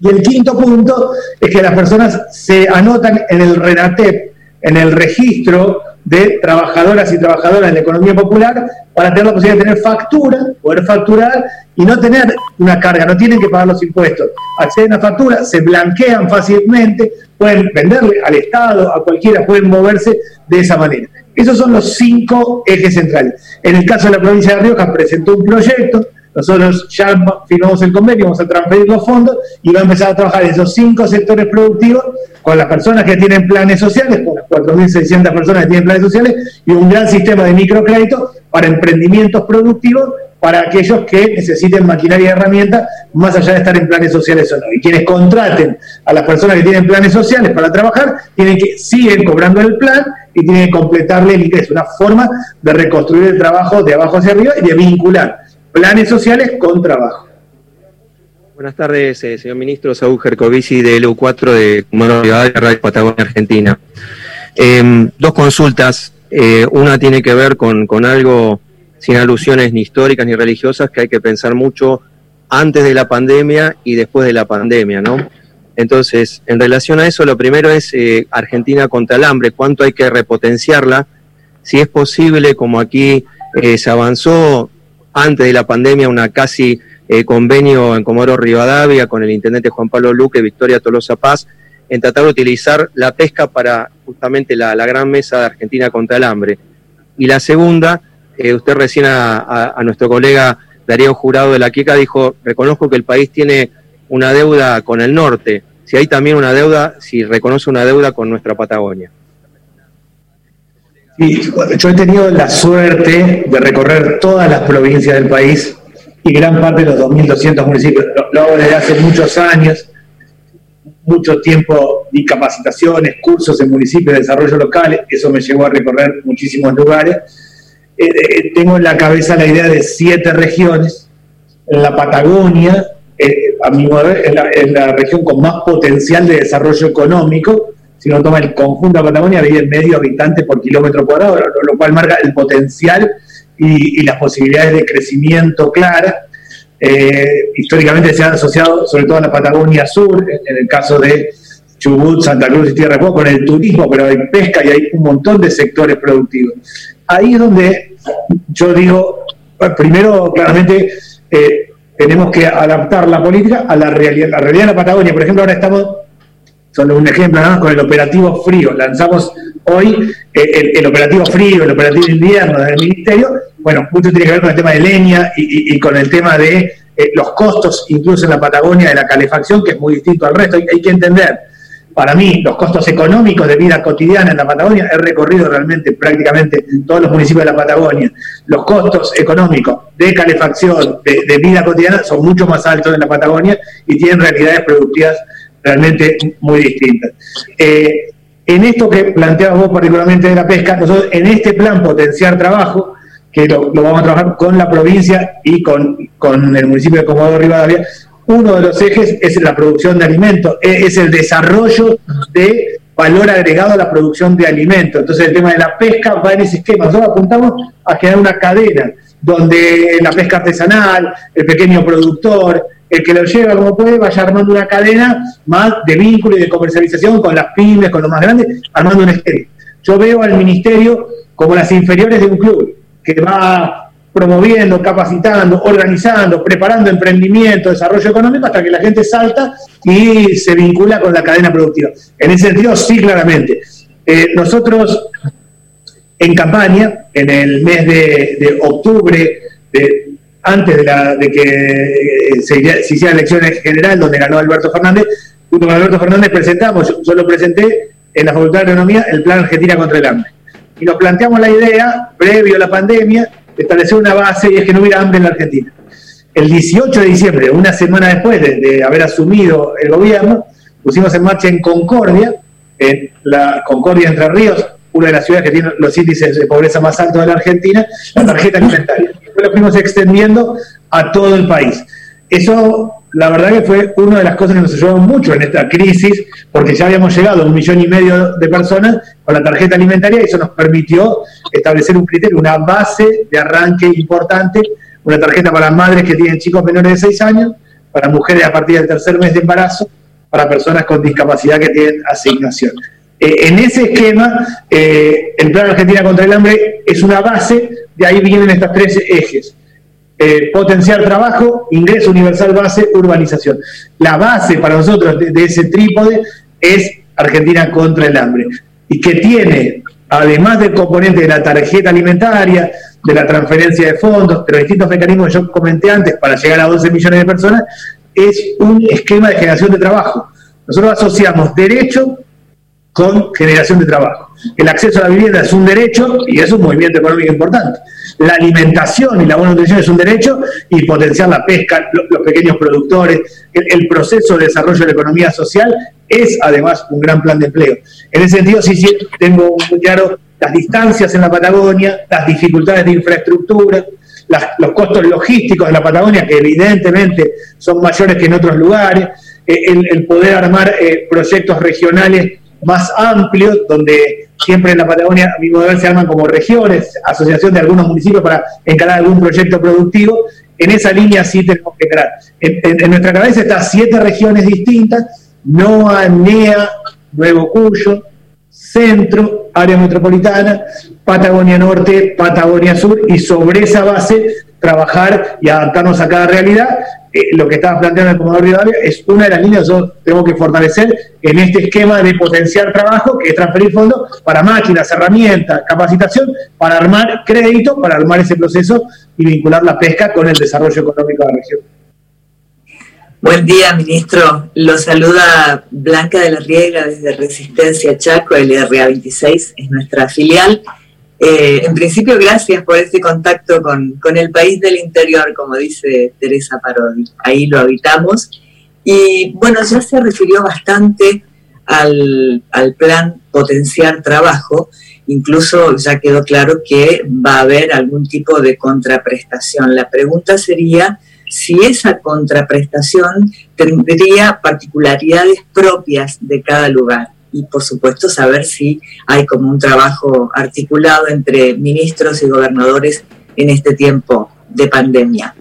Y el quinto punto es que las personas se anotan en el RENATEP, en el registro de trabajadoras y trabajadoras en la economía popular para tener la posibilidad de tener factura, poder facturar y no tener una carga, no tienen que pagar los impuestos. Acceden a factura, se blanquean fácilmente, pueden venderle al Estado, a cualquiera, pueden moverse de esa manera. Esos son los cinco ejes centrales. En el caso de la provincia de Rioja presentó un proyecto, nosotros ya firmamos el convenio, vamos a transferir los fondos y va a empezar a trabajar esos cinco sectores productivos con las personas que tienen planes sociales, con las 4.600 personas que tienen planes sociales y un gran sistema de microcrédito para emprendimientos productivos para aquellos que necesiten maquinaria y herramientas más allá de estar en planes sociales o no. Y quienes contraten a las personas que tienen planes sociales para trabajar, tienen que siguen cobrando el plan y tienen que completarle el ingreso. Una forma de reconstruir el trabajo de abajo hacia arriba y de vincular planes sociales con trabajo. Buenas tardes, eh, señor ministro Saúl Gercovici de LU4 de Comando de Radio Patagonia Argentina. Em, dos consultas. Eh, una tiene que ver con, con algo sin alusiones ni históricas ni religiosas que hay que pensar mucho antes de la pandemia y después de la pandemia, ¿no? Entonces, en relación a eso, lo primero es eh, Argentina contra el hambre, cuánto hay que repotenciarla, si es posible, como aquí se avanzó antes de la pandemia una casi eh, convenio en Comoro Rivadavia con el intendente Juan Pablo Luque, Victoria Tolosa Paz, en tratar de utilizar la pesca para justamente la, gran mesa de Argentina contra el hambre. Y la segunda, eh, usted recién a, nuestro colega Darío Jurado de la Quica dijo, reconozco que el país tiene una deuda con el norte, si hay también una deuda, si reconoce una deuda con nuestra Patagonia yo he tenido la suerte de recorrer todas las provincias del país y gran parte de los 2.200 municipios. Lo, hago desde hace muchos años, mucho tiempo di capacitaciones, cursos en municipios de desarrollo local, eso me llevó a recorrer muchísimos lugares. Eh, eh, tengo en la cabeza la idea de siete regiones, la Patagonia, eh, a mi modo es la, región con más potencial de desarrollo económico, si uno toma el conjunto de Patagonia, vive medio habitantes por kilómetro cuadrado, lo, cual marca el potencial y, las posibilidades de crecimiento claras. históricamente se ha asociado sobre todo a la Patagonia Sur, en el caso de Chubut, Santa Cruz y Tierra Fuego, con el turismo, pero hay pesca y hay un montón de sectores productivos. Ahí es donde yo digo, primero, claramente, eh, tenemos que adaptar la política a la realidad. La realidad de la Patagonia, por ejemplo, ahora estamos, solo un ejemplo, con el operativo frío. Lanzamos hoy eh, el, operativo frío, el operativo invierno del Ministerio. Bueno, mucho tiene que ver con el tema de leña y, con el tema de eh, los costos, incluso en la Patagonia, de la calefacción, que es muy distinto al resto. hay que entender para mí, los costos económicos de vida cotidiana en la Patagonia, he recorrido realmente prácticamente todos los municipios de la Patagonia. Los costos económicos de calefacción, de, vida cotidiana, son mucho más altos en la Patagonia y tienen realidades productivas realmente muy distintas. Eh, en esto que planteabas vos particularmente de la pesca, nosotros en este plan potenciar trabajo, que lo, vamos a trabajar con la provincia y con, con el municipio de Comodoro Rivadavia, uno de los ejes es la producción de alimentos, e, es el desarrollo de valor agregado a la producción de alimentos. Entonces el tema de la pesca va en ese esquema. Nosotros apuntamos a crear una cadena donde la pesca artesanal, el pequeño productor, el que lo lleva como puede, vaya armando una cadena más de vínculo y de comercialización con las pymes, con los más grandes, armando un esquema. Yo veo al ministerio como las inferiores de un club, que va promoviendo, capacitando, organizando, preparando emprendimiento, desarrollo económico, hasta que la gente salta y se vincula con la cadena productiva. En ese sentido, sí, claramente. Eh, nosotros, en campaña, en el mes de, octubre, antes de, que eh, se, se hiciera elecciones general, donde ganó Alberto Fernández, junto con Alberto Fernández presentamos, yo, lo presenté en la Facultad de Economía, el Plan Argentina contra el Hambre. Y nos planteamos la idea, previo a la pandemia, establecer una base y es que no hubiera hambre en la Argentina. El 18 de diciembre, una semana después de, haber asumido el gobierno, pusimos en marcha en Concordia, en la Concordia Entre Ríos, una de las ciudades que tiene los índices de pobreza más altos de la Argentina, la tarjeta alimentaria. Después lo fuimos extendiendo a todo el país. Eso, la verdad que fue una de las cosas que nos ayudó mucho en esta crisis, porque ya habíamos llegado a un millón y medio de personas con la tarjeta alimentaria y eso nos permitió establecer un criterio, una base de arranque importante, una tarjeta para madres que tienen chicos menores de 6 años, para mujeres a partir del tercer mes de embarazo, para personas con discapacidad que tienen asignación. Eh, en ese esquema, eh, el Plan Argentina contra el Hambre es una base, de ahí vienen estas tres ejes eh, potenciar trabajo, ingreso universal base, urbanización. La base para nosotros de, ese trípode es Argentina contra el hambre. Y que tiene, además del componente de la tarjeta alimentaria, de la transferencia de fondos, de los distintos mecanismos que yo comenté antes para llegar a 11 millones de personas, es un esquema de generación de trabajo. Nosotros asociamos derecho con generación de trabajo. El acceso a la vivienda es un derecho y es un movimiento económico importante. La alimentación y la buena nutrición es un derecho y potenciar la pesca, los pequeños productores, el, proceso de desarrollo de la economía social es además un gran plan de empleo. En ese sentido, sí, sí, tengo muy claro las distancias en la Patagonia, las dificultades de infraestructura, los costos logísticos de la Patagonia, que evidentemente son mayores que en otros lugares, eh, el, poder armar eh, proyectos regionales más amplios, donde siempre en la Patagonia, a mi modo se arman como regiones, asociación de algunos municipios para encarar algún proyecto productivo. En esa línea sí tenemos que entrar. En, nuestra cabeza están siete regiones distintas, NOA, NEA, Nuevo Cuyo, Centro, Área Metropolitana, Patagonia Norte, Patagonia Sur, y sobre esa base trabajar y adaptarnos a cada realidad eh, lo que estaba planteando el Comodoro Rivadavia es una de las líneas que nosotros tenemos que fortalecer en este esquema de potenciar trabajo, que es transferir fondos para máquinas, herramientas, capacitación, para armar crédito, para armar ese proceso y vincular la pesca con el desarrollo económico de la región. Buen día, ministro. Lo saluda Blanca de la Riega desde Resistencia Chaco, el LRA 26, es nuestra filial. Eh, en principio, gracias por este contacto con, el país del interior, como dice Teresa Parodi. Ahí lo habitamos. Y bueno, ya se refirió bastante al, al plan Potenciar Trabajo, incluso ya quedó claro que va a haber algún tipo de contraprestación. La pregunta sería si esa contraprestación tendría particularidades propias de cada lugar y por supuesto saber si hay como un trabajo articulado entre ministros y gobernadores en este tiempo de pandemia.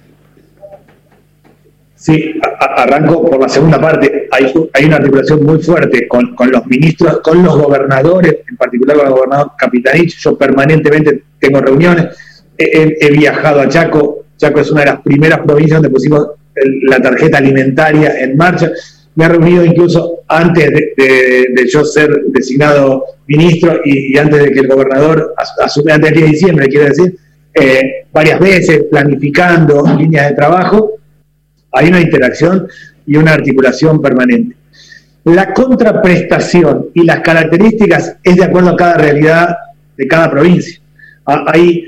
Sí, arranco por la segunda parte. Hay, hay una articulación muy fuerte con, los ministros, con los gobernadores, en particular con el gobernador Capitanich. Yo permanentemente tengo reuniones. He, viajado a Chaco. Chaco es una de las primeras provincias donde pusimos la tarjeta alimentaria en marcha. Me he reunido incluso antes de, yo ser designado ministro y, antes de que el gobernador asume, antes del 10 de diciembre, quiero decir, eh, varias veces planificando líneas de trabajo hay una interacción y una articulación permanente. La contraprestación y las características es de acuerdo a cada realidad de cada provincia. Ah, hay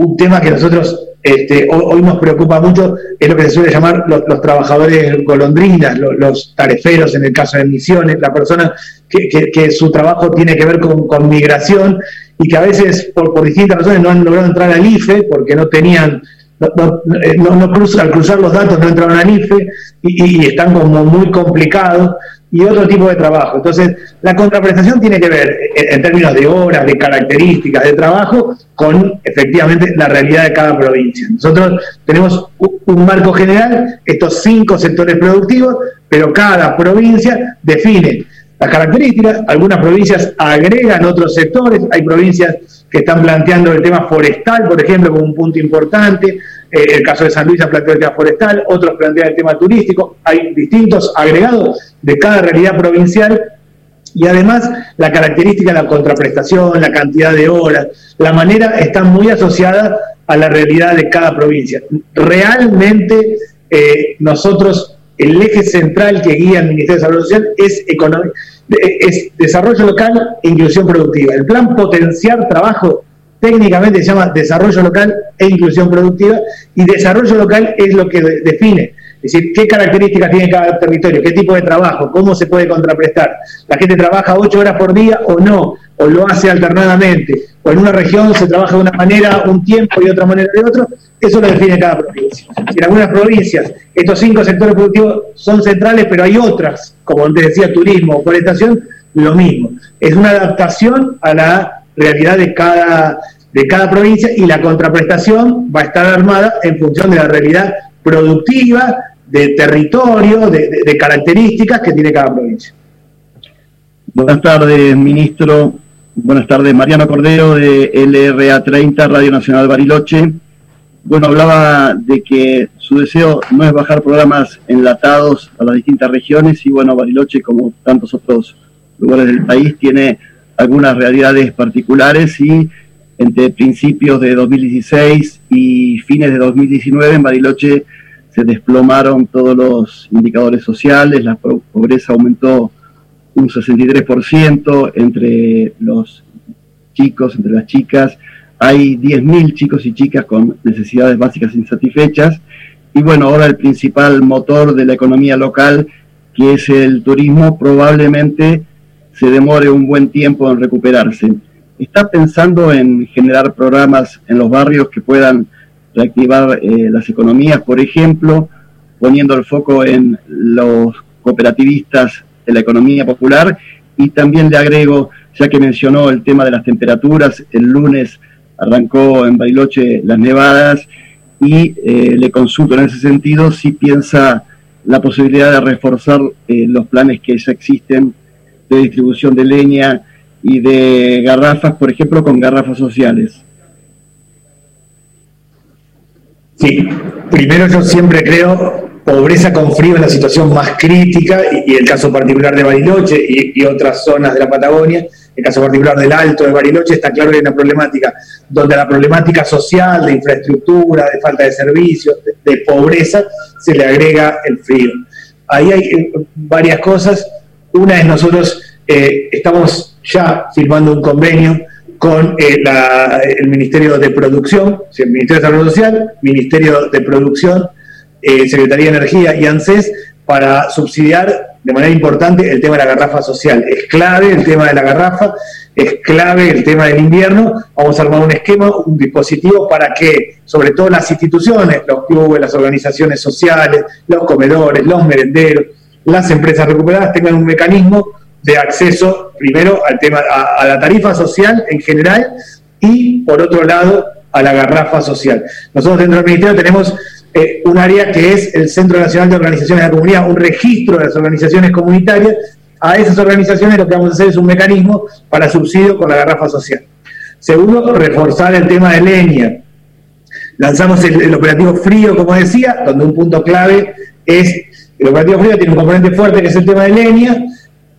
un tema que nosotros este, hoy, nos preocupa mucho, es lo que se suele llamar los, trabajadores golondrinas, los, tareferos en el caso de Misiones, la persona que, su trabajo tiene que ver con, migración y que a veces por, distintas razones no han logrado entrar al IFE porque no tenían no, no, al cruzar los datos no entraron al IFE y, están como muy complicados y otro tipo de trabajo. Entonces, la contraprestación tiene que ver, en, términos de horas, de características de trabajo, con efectivamente la realidad de cada provincia. Nosotros tenemos un marco general, estos cinco sectores productivos, pero cada provincia define las características, algunas provincias agregan otros sectores, hay provincias que están planteando el tema forestal, por ejemplo, como un punto importante. Eh, el caso de San Luis ha planteado el tema forestal, otros plantean el tema turístico. Hay distintos agregados de cada realidad provincial y además la característica de la contraprestación, la cantidad de horas, la manera está muy asociada a la realidad de cada provincia. Realmente eh, nosotros, el eje central que guía el Ministerio de Salud Social es es desarrollo local e inclusión productiva. El plan potenciar trabajo técnicamente se llama desarrollo local e inclusión productiva y desarrollo local es lo que define, es decir, qué características tiene cada territorio, qué tipo de trabajo, cómo se puede contraprestar. La gente trabaja ocho horas por día o no, o lo hace alternadamente, o en una región se trabaja de una manera un tiempo y otra manera de otro, eso lo define cada provincia. En algunas provincias estos cinco sectores productivos son centrales, pero hay otras, como te decía, turismo o forestación, lo mismo. Es una adaptación a la realidad de cada, de cada provincia y la contraprestación va a estar armada en función de la realidad productiva, de territorio, de características que tiene cada provincia. Buenas tardes, ministro. Buenas tardes, Mariano Cordero de LRA 30, Radio Nacional Bariloche. Bueno, hablaba de que su deseo no es bajar programas enlatados a las distintas regiones y bueno, Bariloche, como tantos otros lugares del país, tiene algunas realidades particulares y entre principios de 2016 y fines de 2019 en Bariloche se desplomaron todos los indicadores sociales, la pobreza aumentó un 63% entre los chicos, entre las chicas, hay 10.000 chicos y chicas con necesidades básicas insatisfechas. Y bueno, ahora el principal motor de la economía local, que es el turismo, probablemente se demore un buen tiempo en recuperarse. ¿Está pensando en generar programas en los barrios que puedan reactivar eh, las economías, por ejemplo, poniendo el foco en los cooperativistas de la economía popular? Y también le agrego, ya que mencionó el tema de las temperaturas, el lunes arrancó en Bariloche las nevadas y eh, le consulto en ese sentido si piensa la posibilidad de reforzar eh, los planes que ya existen de distribución de leña y de garrafas, por ejemplo, con garrafas sociales. Sí, primero yo siempre creo pobreza con frío es la situación más crítica y, el caso particular de Bariloche y otras zonas de la Patagonia el caso particular del Alto de Bariloche, está claro que hay una problemática donde la problemática social, de infraestructura, de falta de servicios, de, pobreza, se le agrega el frío. Ahí hay eh, varias cosas. Una es nosotros eh, estamos ya firmando un convenio con eh, el Ministerio de Producción, el Ministerio de Salud Social, Ministerio de Producción, Secretaría de Energía y ANSES para subsidiar de manera importante el tema de la garrafa social. Es clave el tema de la garrafa, es clave el tema del invierno. Vamos a armar un esquema, un dispositivo para que, sobre todo las instituciones, los clubes, las organizaciones sociales, los comedores, los merenderos, las empresas recuperadas tengan un mecanismo de acceso, primero, al tema, a, la tarifa social en general y, por otro lado, a la garrafa social. Nosotros dentro del Ministerio tenemos eh, un área que es el Centro Nacional de Organizaciones de la Comunidad, un registro de las organizaciones comunitarias. A esas organizaciones lo que vamos a hacer es un mecanismo para subsidio con la garrafa social. Segundo, reforzar el tema de leña. Lanzamos el, operativo frío, como decía, donde un punto clave es, el operativo frío tiene un componente fuerte que es el tema de leña,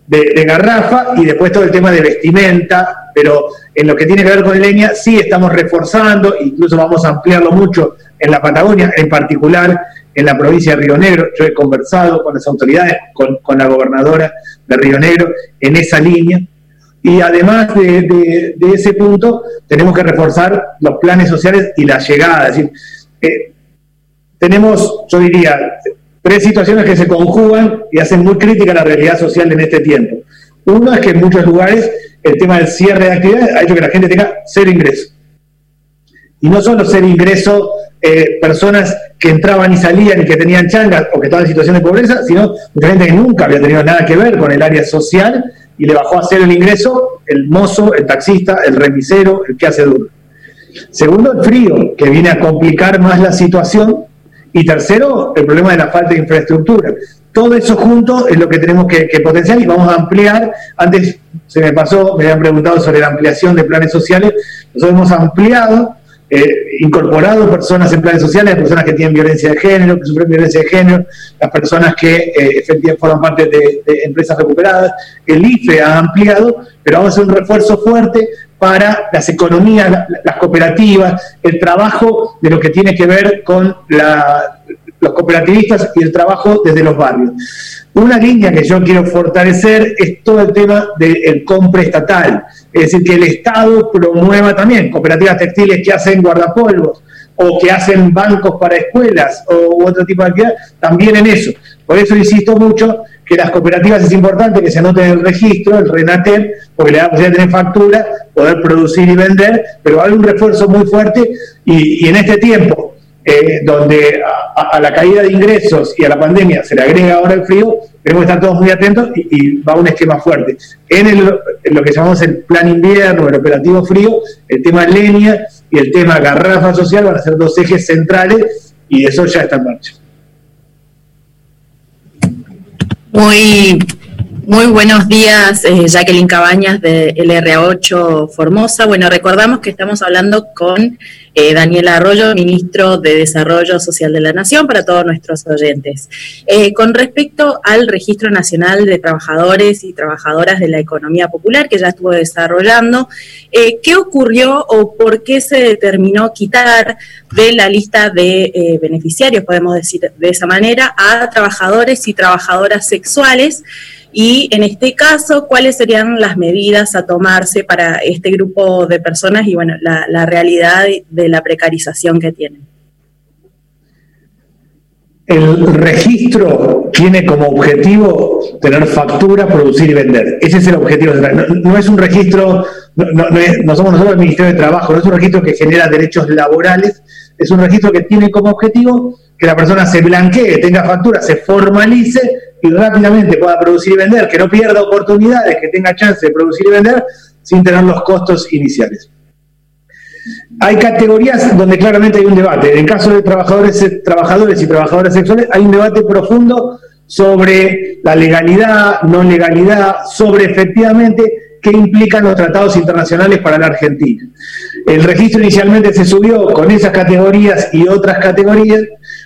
de, garrafa y después todo el tema de vestimenta, pero en lo que tiene que ver con leña sí estamos reforzando, incluso vamos a ampliarlo mucho en la Patagonia, en particular en la provincia de Río Negro. Yo he conversado con las autoridades, con, la gobernadora de Río Negro en esa línea. Y además de, ese punto, tenemos que reforzar los planes sociales y la llegada. Es decir, eh, tenemos, yo diría, tres situaciones que se conjugan y hacen muy crítica la realidad social en este tiempo. Uno es que en muchos lugares el tema del cierre de actividades ha hecho que la gente tenga cero ingreso. Y no solo cero ingreso eh, personas que entraban y salían y que tenían changas o que estaban en situación de pobreza, sino mucha gente que nunca había tenido nada que ver con el área social y le bajó a cero el ingreso el mozo, el taxista, el remisero, el que hace duro. Segundo, el frío, que viene a complicar más la situación y tercero, el problema de la falta de infraestructura. Todo eso junto es lo que tenemos que, potenciar y vamos a ampliar. Antes se me pasó, me habían preguntado sobre la ampliación de planes sociales. Nosotros hemos ampliado, eh, incorporado personas en planes sociales, personas que tienen violencia de género, que sufren violencia de género, las personas que eh, efectivamente forman parte de, empresas recuperadas. El IFE ha ampliado, pero vamos a hacer un refuerzo fuerte para las economías, las cooperativas, el trabajo de lo que tiene que ver con los cooperativistas y el trabajo desde los barrios. Una línea que yo quiero fortalecer es todo el tema del compra estatal, es decir, que el Estado promueva también cooperativas textiles que hacen guardapolvos o que hacen bancos para escuelas o otro tipo de actividad, también en eso. Por eso insisto mucho que las cooperativas es importante que se anoten en el registro, el RENATER, porque le da posibilidad de tener factura, poder producir y vender, pero hay un refuerzo muy fuerte y, en este tiempo, eh, donde a, la caída de ingresos y a la pandemia se le agrega ahora el frío, tenemos que estar todos muy atentos y, va un esquema fuerte. En, lo que llamamos el plan invierno, el operativo frío, el tema leña y el tema garrafa social van a ser dos ejes centrales y eso ya está en marcha. 我 muy buenos días, eh, Jacqueline Cabañas de LRA8 Formosa. Bueno, recordamos que estamos hablando con eh, Daniel Arroyo, ministro de Desarrollo Social de la Nación, para todos nuestros oyentes. Eh, con respecto al Registro Nacional de Trabajadores y Trabajadoras de la Economía Popular, que ya estuvo desarrollando, eh, ¿qué ocurrió o por qué se determinó quitar de la lista de beneficiarios, podemos decir de esa manera, a trabajadores y trabajadoras sexuales? Y en este caso, ¿cuáles serían las medidas a tomarse para este grupo de personas y bueno, la, realidad de la precarización que tienen? El registro tiene como objetivo tener factura, producir y vender. Ese es el objetivo. No, es un registro, no, no, somos nosotros el Ministerio de Trabajo, no es un registro que genera derechos laborales, es un registro que tiene como objetivo que la persona se blanquee, tenga factura, se formalice y rápidamente pueda producir y vender, que no pierda oportunidades, que tenga chance de producir y vender sin tener los costos iniciales. Hay categorías donde claramente hay un debate. En el caso de trabajadores, trabajadores y trabajadoras sexuales hay un debate profundo sobre la legalidad, no legalidad, sobre efectivamente qué implican los tratados internacionales para la Argentina. El registro inicialmente se subió con esas categorías y otras categorías,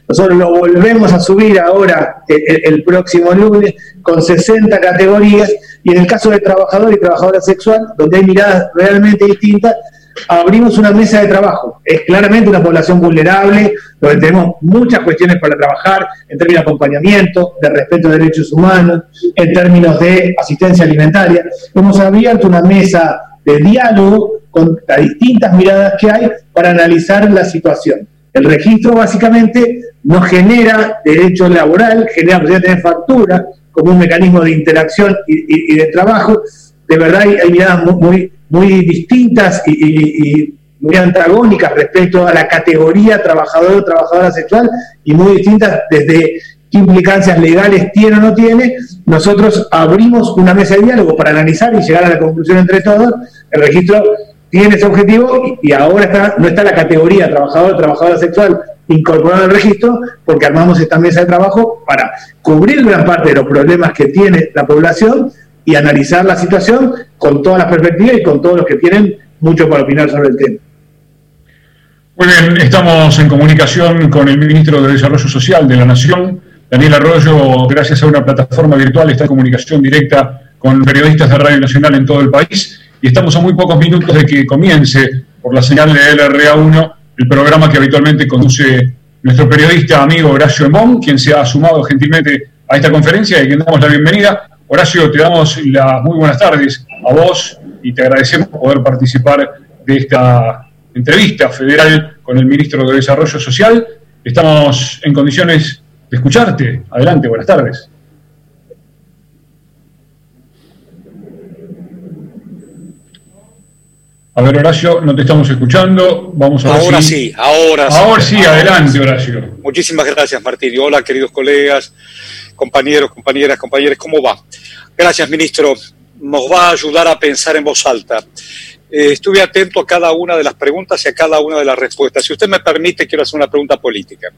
nosotros lo volvemos a subir ahora el, próximo lunes con 60 categorías y en el caso de trabajador y trabajadora sexual, donde hay miradas realmente distintas, abrimos una mesa de trabajo. Es claramente una población vulnerable, donde tenemos muchas cuestiones para trabajar en términos de acompañamiento, de respeto de derechos humanos, en términos de asistencia alimentaria. Hemos abierto una mesa de diálogo con las distintas miradas que hay para analizar la situación. El registro básicamente no genera derecho laboral, genera posibilidad de tener factura, como un mecanismo de interacción y, de trabajo, de verdad hay, miradas muy, muy, distintas y, muy antagónicas respecto a la categoría trabajador o trabajadora sexual y muy distintas desde qué implicancias legales tiene o no tiene. Nosotros abrimos una mesa de diálogo para analizar y llegar a la conclusión entre todos. El registro tiene ese objetivo y, ahora está, no está la categoría trabajador trabajadora sexual incorporada al registro porque armamos esta mesa de trabajo para cubrir gran parte de los problemas que tiene la población y analizar la situación con todas las perspectivas y con todos los que tienen mucho para opinar sobre el tema. Muy bien, estamos en comunicación con el ministro de Desarrollo Social de la Nación, Daniel Arroyo, gracias a una plataforma virtual, está en comunicación directa con periodistas de Radio Nacional en todo el país y estamos a muy pocos minutos de que comience por la señal de LRA1 el programa que habitualmente conduce nuestro periodista amigo Horacio Emón, quien se ha sumado gentilmente a esta conferencia y quien damos la bienvenida. Horacio, te damos las muy buenas tardes a vos y te agradecemos poder participar de esta entrevista federal con el ministro de Desarrollo Social. Estamos en condiciones de escucharte. Adelante, buenas tardes. A ver, Horacio, no te estamos escuchando. Vamos a ahora sí, ahora sí. Ahora sí, adelante, Horacio. Muchísimas gracias, Martín. Y hola, queridos colegas, compañeros, compañeras, compañeros, ¿cómo va? Gracias, ministro. Nos va a ayudar a pensar en voz alta. Eh, estuve atento a cada una de las preguntas y a cada una de las respuestas. Si usted me permite, quiero hacer una pregunta política.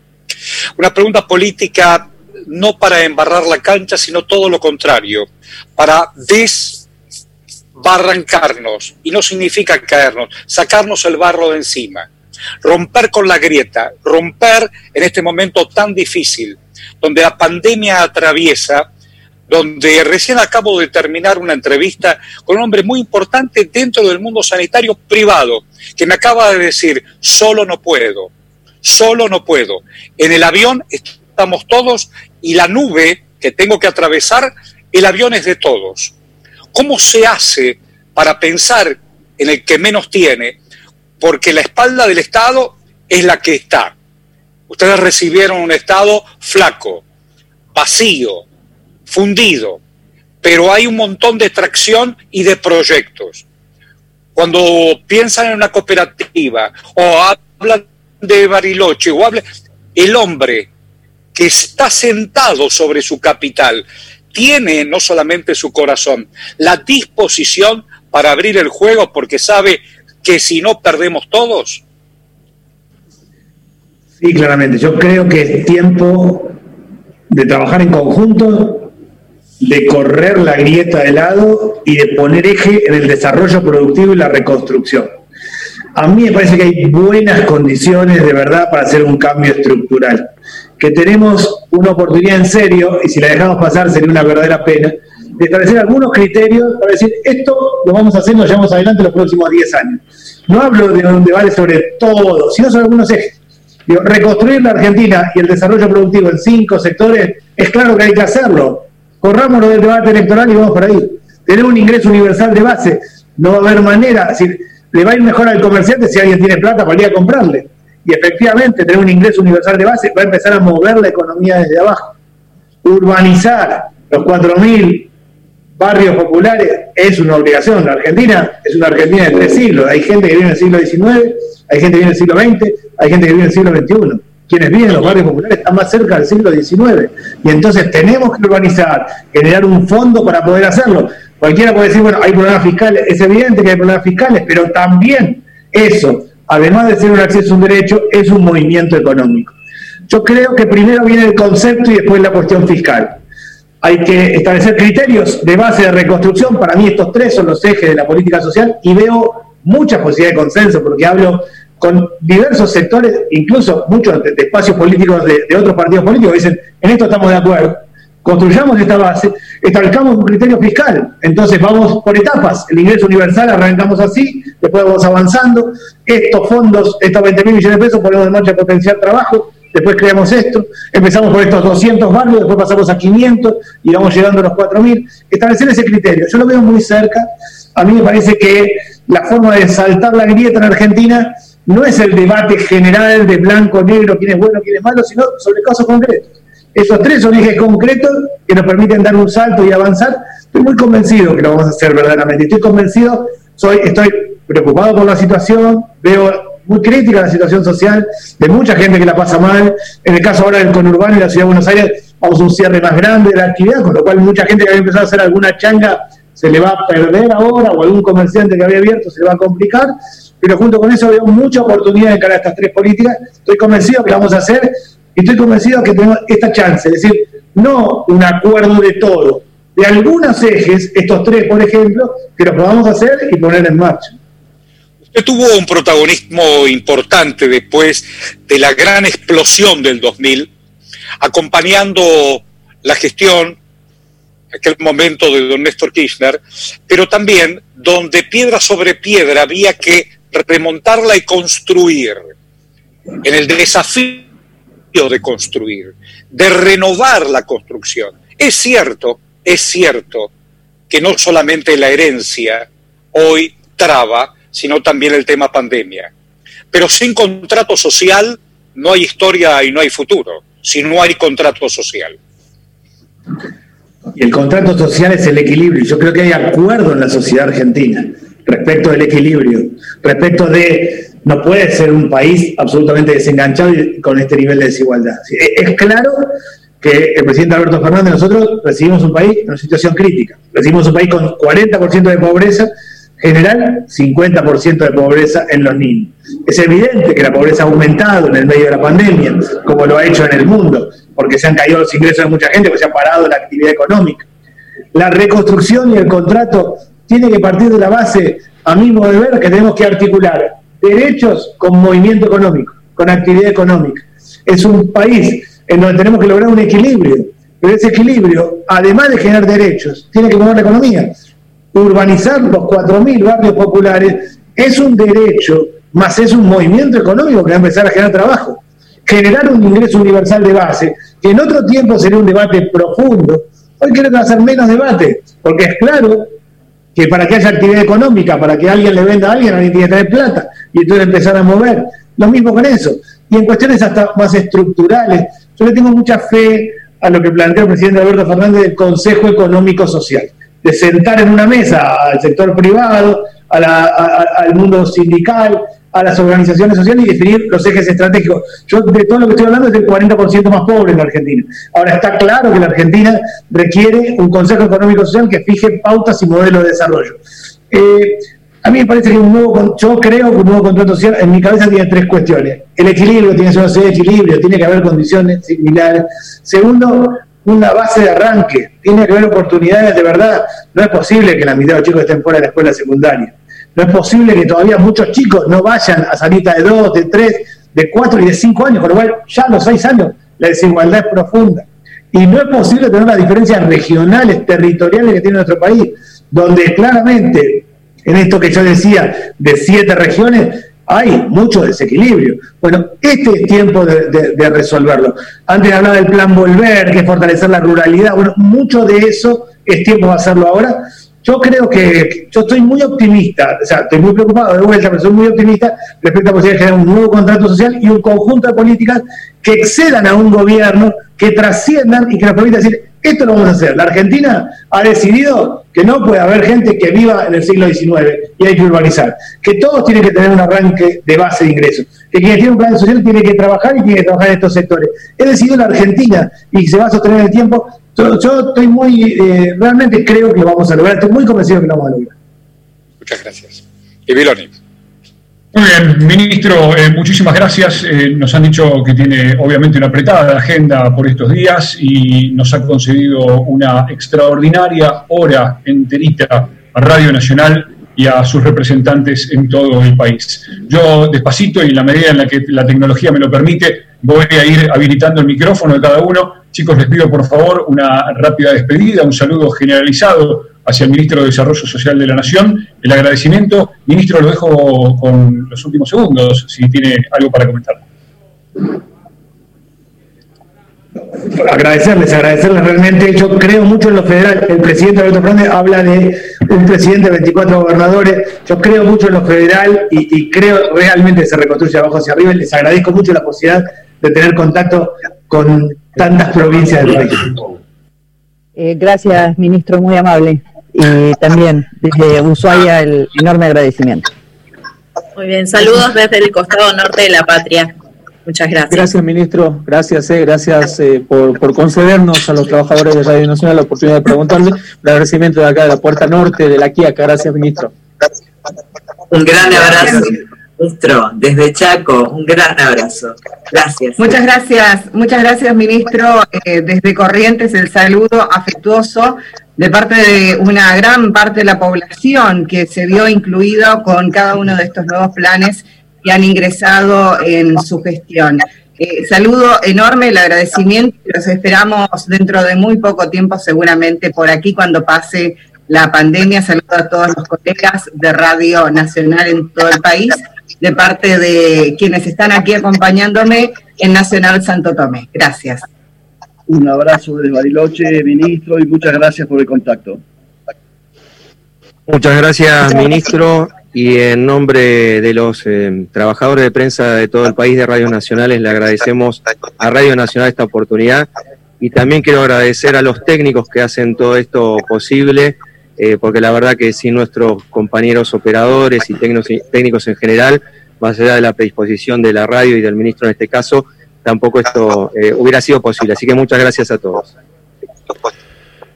Una pregunta política no para embarrar la cancha, sino todo lo contrario, para des barrancarnos, y no significa caernos, sacarnos el barro de encima, romper con la grieta, romper en este momento tan difícil, donde la pandemia atraviesa, donde recién acabo de terminar una entrevista con un hombre muy importante dentro del mundo sanitario privado, que me acaba de decir, solo no puedo, solo no puedo. En el avión estamos todos y la nube que tengo que atravesar, el avión es de todos. ¿Cómo se hace para pensar en el que menos tiene? Porque la espalda del Estado es la que está. Ustedes recibieron un Estado flaco, vacío, fundido, pero hay un montón de tracción y de proyectos. Cuando piensan en una cooperativa o hablan de Bariloche o hablan, el hombre que está sentado sobre su capital, tiene no solamente su corazón, la disposición para abrir el juego porque sabe que si no perdemos todos? Sí, claramente. Yo creo que es tiempo de trabajar en conjunto, de correr la grieta de lado y de poner eje en el desarrollo productivo y la reconstrucción. A mí me parece que hay buenas condiciones de verdad para hacer un cambio estructural que tenemos una oportunidad en serio, y si la dejamos pasar sería una verdadera pena, de establecer algunos criterios para decir, esto lo vamos a hacer, nos llevamos adelante los próximos 10 años. No hablo de un debate sobre todo, sino sobre algunos ejes. reconstruir la Argentina y el desarrollo productivo en cinco sectores, es claro que hay que hacerlo. Corrámonos del debate electoral y vamos por ahí. Tener un ingreso universal de base, no va a haber manera, decir, le va a ir mejor al comerciante si alguien tiene plata para ir a comprarle y efectivamente tener un ingreso universal de base va a empezar a mover la economía desde abajo. Urbanizar los 4.000 barrios populares es una obligación. La Argentina es una Argentina de tres siglos. Hay gente que vive en el siglo XIX, hay gente que vive en el siglo XX, hay gente que vive en el siglo XXI. Quienes viven en los barrios populares están más cerca del siglo XIX. Y entonces tenemos que urbanizar, generar un fondo para poder hacerlo. Cualquiera puede decir, bueno, hay problemas fiscales. Es evidente que hay problemas fiscales, pero también eso además de ser un acceso a un derecho, es un movimiento económico. Yo creo que primero viene el concepto y después la cuestión fiscal. Hay que establecer criterios de base de reconstrucción. Para mí estos tres son los ejes de la política social y veo muchas posibilidades de consenso porque hablo con diversos sectores, incluso muchos de, espacios políticos de, de, otros partidos políticos, dicen, en esto estamos de acuerdo construyamos esta base, establezcamos un criterio fiscal. Entonces vamos por etapas. El ingreso universal arrancamos así, después vamos avanzando. Estos fondos, estos 20 mil millones de pesos, ponemos en marcha potenciar trabajo. Después creamos esto, empezamos por estos 200 barrios, después pasamos a 500 y vamos llegando a los 4.000. Establecer ese criterio, yo lo veo muy cerca. A mí me parece que la forma de saltar la grieta en Argentina no es el debate general de blanco, negro, quién es bueno, quién es malo, sino sobre casos concretos Esos tres son ejes concretos que nos permiten dar un salto y avanzar. Estoy muy convencido que lo vamos a hacer verdaderamente. Estoy convencido, soy, estoy preocupado por la situación, veo muy crítica la situación social de mucha gente que la pasa mal. En el caso ahora del conurbano y la ciudad de Buenos Aires, vamos a un cierre más grande de la actividad, con lo cual mucha gente que había empezado a hacer alguna changa se le va a perder ahora, o algún comerciante que había abierto se le va a complicar, pero junto con eso veo mucha oportunidad de cara a estas tres políticas. Estoy convencido que vamos a hacer estoy convencido que tenemos esta chance, es decir, no un acuerdo de todo, de algunos ejes, estos tres, por ejemplo, que lo podamos hacer y poner en marcha. Usted tuvo un protagonismo importante después de la gran explosión del 2000, acompañando la gestión, aquel momento de don Néstor Kirchner, pero también donde piedra sobre piedra había que remontarla y construir, en el desafío de construir, de renovar la construcción. Es cierto, es cierto que no solamente la herencia hoy traba, sino también el tema pandemia. Pero sin contrato social no hay historia y no hay futuro, si no hay contrato social. Y el contrato social es el equilibrio. Yo creo que hay acuerdo en la sociedad argentina respecto del equilibrio, respecto de no puede ser un país absolutamente desenganchado con este nivel de desigualdad. Es claro que el presidente Alberto Fernández, nosotros recibimos un país en una situación crítica, recibimos un país con 40% de pobreza general, 50% de pobreza en los niños. Es evidente que la pobreza ha aumentado en el medio de la pandemia, como lo ha hecho en el mundo, porque se han caído los ingresos de mucha gente, porque se ha parado la actividad económica. La reconstrucción y el contrato tiene que partir de la base, a mi modo de ver, que tenemos que articular derechos con movimiento económico, con actividad económica. Es un país en donde tenemos que lograr un equilibrio, pero ese equilibrio, además de generar derechos, tiene que mover la economía. Urbanizar los 4.000 barrios populares es un derecho, más es un movimiento económico que va a empezar a generar trabajo. Generar un ingreso universal de base, que en otro tiempo sería un debate profundo, hoy creo que va a ser menos debate, porque es claro que para que haya actividad económica, para que alguien le venda a alguien, alguien tiene que tener plata y entonces empezar a mover. Lo mismo con eso. Y en cuestiones hasta más estructurales, yo le tengo mucha fe a lo que planteó el presidente Alberto Fernández del Consejo Económico Social, de sentar en una mesa al sector privado, al mundo sindical, a las organizaciones sociales y definir los ejes estratégicos. Yo de todo lo que estoy hablando es del 40% más pobre en la Argentina. Ahora está claro que la Argentina requiere un Consejo Económico Social que fije pautas y modelos de desarrollo. Eh, a mí me parece que un nuevo, yo creo que un nuevo contrato social en mi cabeza tiene tres cuestiones. El equilibrio tiene que ser equilibrio, tiene que haber condiciones similares. Segundo, una base de arranque, tiene que haber oportunidades de verdad. No es posible que la mitad de los chicos estén fuera de la escuela secundaria. No es posible que todavía muchos chicos no vayan a salita de dos, de tres, de cuatro y de cinco años, con lo cual ya a los seis años la desigualdad es profunda. Y no es posible tener las diferencias regionales, territoriales que tiene nuestro país, donde claramente, en esto que yo decía, de siete regiones, hay mucho desequilibrio. Bueno, este es tiempo de, de, resolverlo. Antes hablaba del plan Volver, que es fortalecer la ruralidad. Bueno, mucho de eso es tiempo de hacerlo ahora. Yo creo que yo estoy muy optimista, o sea, estoy muy preocupado de vuelta, pero soy muy optimista respecto a la posibilidad de generar un nuevo contrato social y un conjunto de políticas que excedan a un gobierno, que trasciendan y que nos permitan decir, esto lo vamos a hacer. La Argentina ha decidido que no puede haber gente que viva en el siglo XIX y hay que urbanizar. Que todos tienen que tener un arranque de base de ingresos. Que quien tiene un plan social tiene que trabajar y tiene que trabajar en estos sectores. He decidido la Argentina y se va a sostener en el tiempo yo, estoy muy, eh, realmente creo que lo vamos a lograr, estoy muy convencido que lo vamos a lograr. Muchas gracias. Y Viloni. Muy bien, ministro, eh, muchísimas gracias. Eh, nos han dicho que tiene obviamente una apretada agenda por estos días y nos ha concedido una extraordinaria hora enterita a Radio Nacional y a sus representantes en todo el país. Yo despacito y en la medida en la que la tecnología me lo permite, voy a ir habilitando el micrófono de cada uno Chicos, les pido por favor una rápida despedida, un saludo generalizado hacia el Ministro de Desarrollo Social de la Nación. El agradecimiento, ministro, lo dejo con los últimos segundos, si tiene algo para comentar. Agradecerles, agradecerles realmente. Yo creo mucho en lo federal. El presidente Alberto Fernández habla de un presidente de 24 gobernadores. Yo creo mucho en lo federal y, creo realmente que se reconstruye abajo hacia arriba. Les agradezco mucho la posibilidad de tener contacto con tantas provincias del país. Eh, gracias, ministro, muy amable. Y también desde Ushuaia el enorme agradecimiento. Muy bien, saludos desde el costado norte de la patria. Muchas gracias. Gracias, ministro. Gracias, eh, gracias eh, por, por concedernos a los trabajadores de Radio Nacional la oportunidad de preguntarle. Un agradecimiento de acá de la puerta norte de la Quiaca. Gracias, ministro. Un gran abrazo, ministro, desde Chaco. Un gran abrazo. Gracias. Muchas gracias, muchas gracias, ministro. Eh, desde Corrientes, el saludo afectuoso de parte de una gran parte de la población que se vio incluido con cada uno de estos nuevos planes que han ingresado en su gestión. Eh, saludo enorme, el agradecimiento, los esperamos dentro de muy poco tiempo seguramente por aquí cuando pase la pandemia. Saludo a todos los colegas de Radio Nacional en todo el país, de parte de quienes están aquí acompañándome en Nacional Santo Tomé. Gracias. Un abrazo desde Bariloche, ministro, y muchas gracias por el contacto. Muchas gracias, ministro. Y en nombre de los eh, trabajadores de prensa de todo el país de Radios Nacionales, le agradecemos a Radio Nacional esta oportunidad. Y también quiero agradecer a los técnicos que hacen todo esto posible, eh, porque la verdad que sin nuestros compañeros operadores y técnicos, técnicos en general, más allá de la predisposición de la radio y del ministro en este caso, tampoco esto eh, hubiera sido posible. Así que muchas gracias a todos.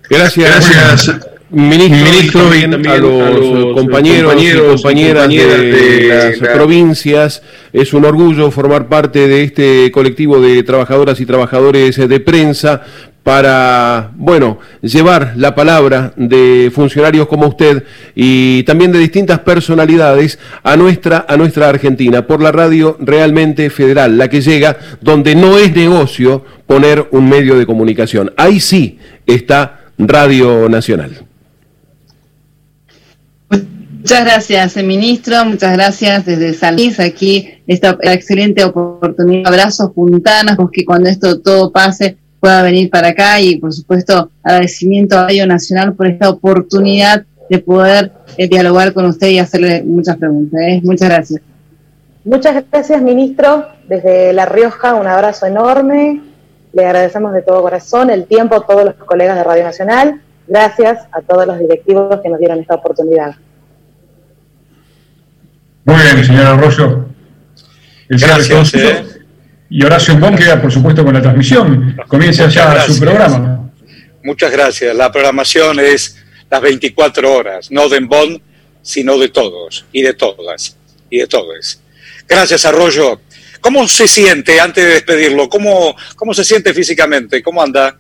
Gracias, gracias ministro, y también a los, compañeros, y compañeras de, las provincias. Es un orgullo formar parte de este colectivo de trabajadoras y trabajadores de prensa para, bueno, llevar la palabra de funcionarios como usted y también de distintas personalidades a nuestra, a nuestra Argentina, por la radio realmente federal, la que llega donde no es negocio poner un medio de comunicación. Ahí sí está Radio Nacional. Muchas gracias, eh, ministro. Muchas gracias desde San Luis. Aquí esta excelente oportunidad. Abrazos, puntanas, que cuando esto todo pase pueda venir para acá y, por supuesto, agradecimiento a Radio Nacional por esta oportunidad de poder eh, dialogar con usted y hacerle muchas preguntas. ¿eh? Muchas gracias. Muchas gracias, ministro. Desde La Rioja, un abrazo enorme. Le agradecemos de todo corazón el tiempo a todos los colegas de Radio Nacional. Gracias a todos los directivos que nos dieron esta oportunidad. Muy bien, señor Arroyo. El Gracias. Y Horacio Bon queda, por supuesto, con la transmisión. Comienza ya su programa. Muchas gracias. La programación es las 24 horas, no de Bon, sino de todos y de todas y de todos. Gracias, Arroyo. ¿Cómo se siente, antes de despedirlo, cómo, cómo se siente físicamente? ¿Cómo anda?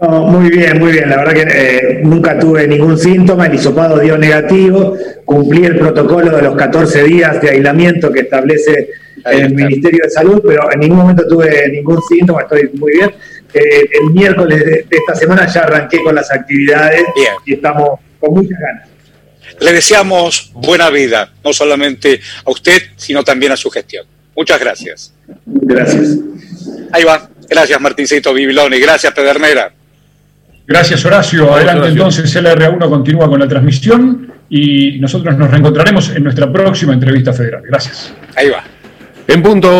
muy bien, muy bien. La verdad que eh, nunca tuve ningún síntoma, el hisopado dio negativo, cumplí el protocolo de los 14 días de aislamiento que establece el Ministerio de Salud, pero en ningún momento tuve ningún síntoma, estoy muy bien. Eh, el miércoles de, esta semana ya arranqué con las actividades y estamos con muchas ganas. Le deseamos buena vida, no solamente a usted, sino también a su gestión. Muchas gracias. Gracias. Ahí va. Gracias, Martincito Bibiloni. Gracias, Pedernera. Gracias, Horacio. Adelante entonces, LR1 continúa con la transmisión y nosotros nos reencontraremos en nuestra próxima entrevista federal. Gracias. Ahí va. En punto.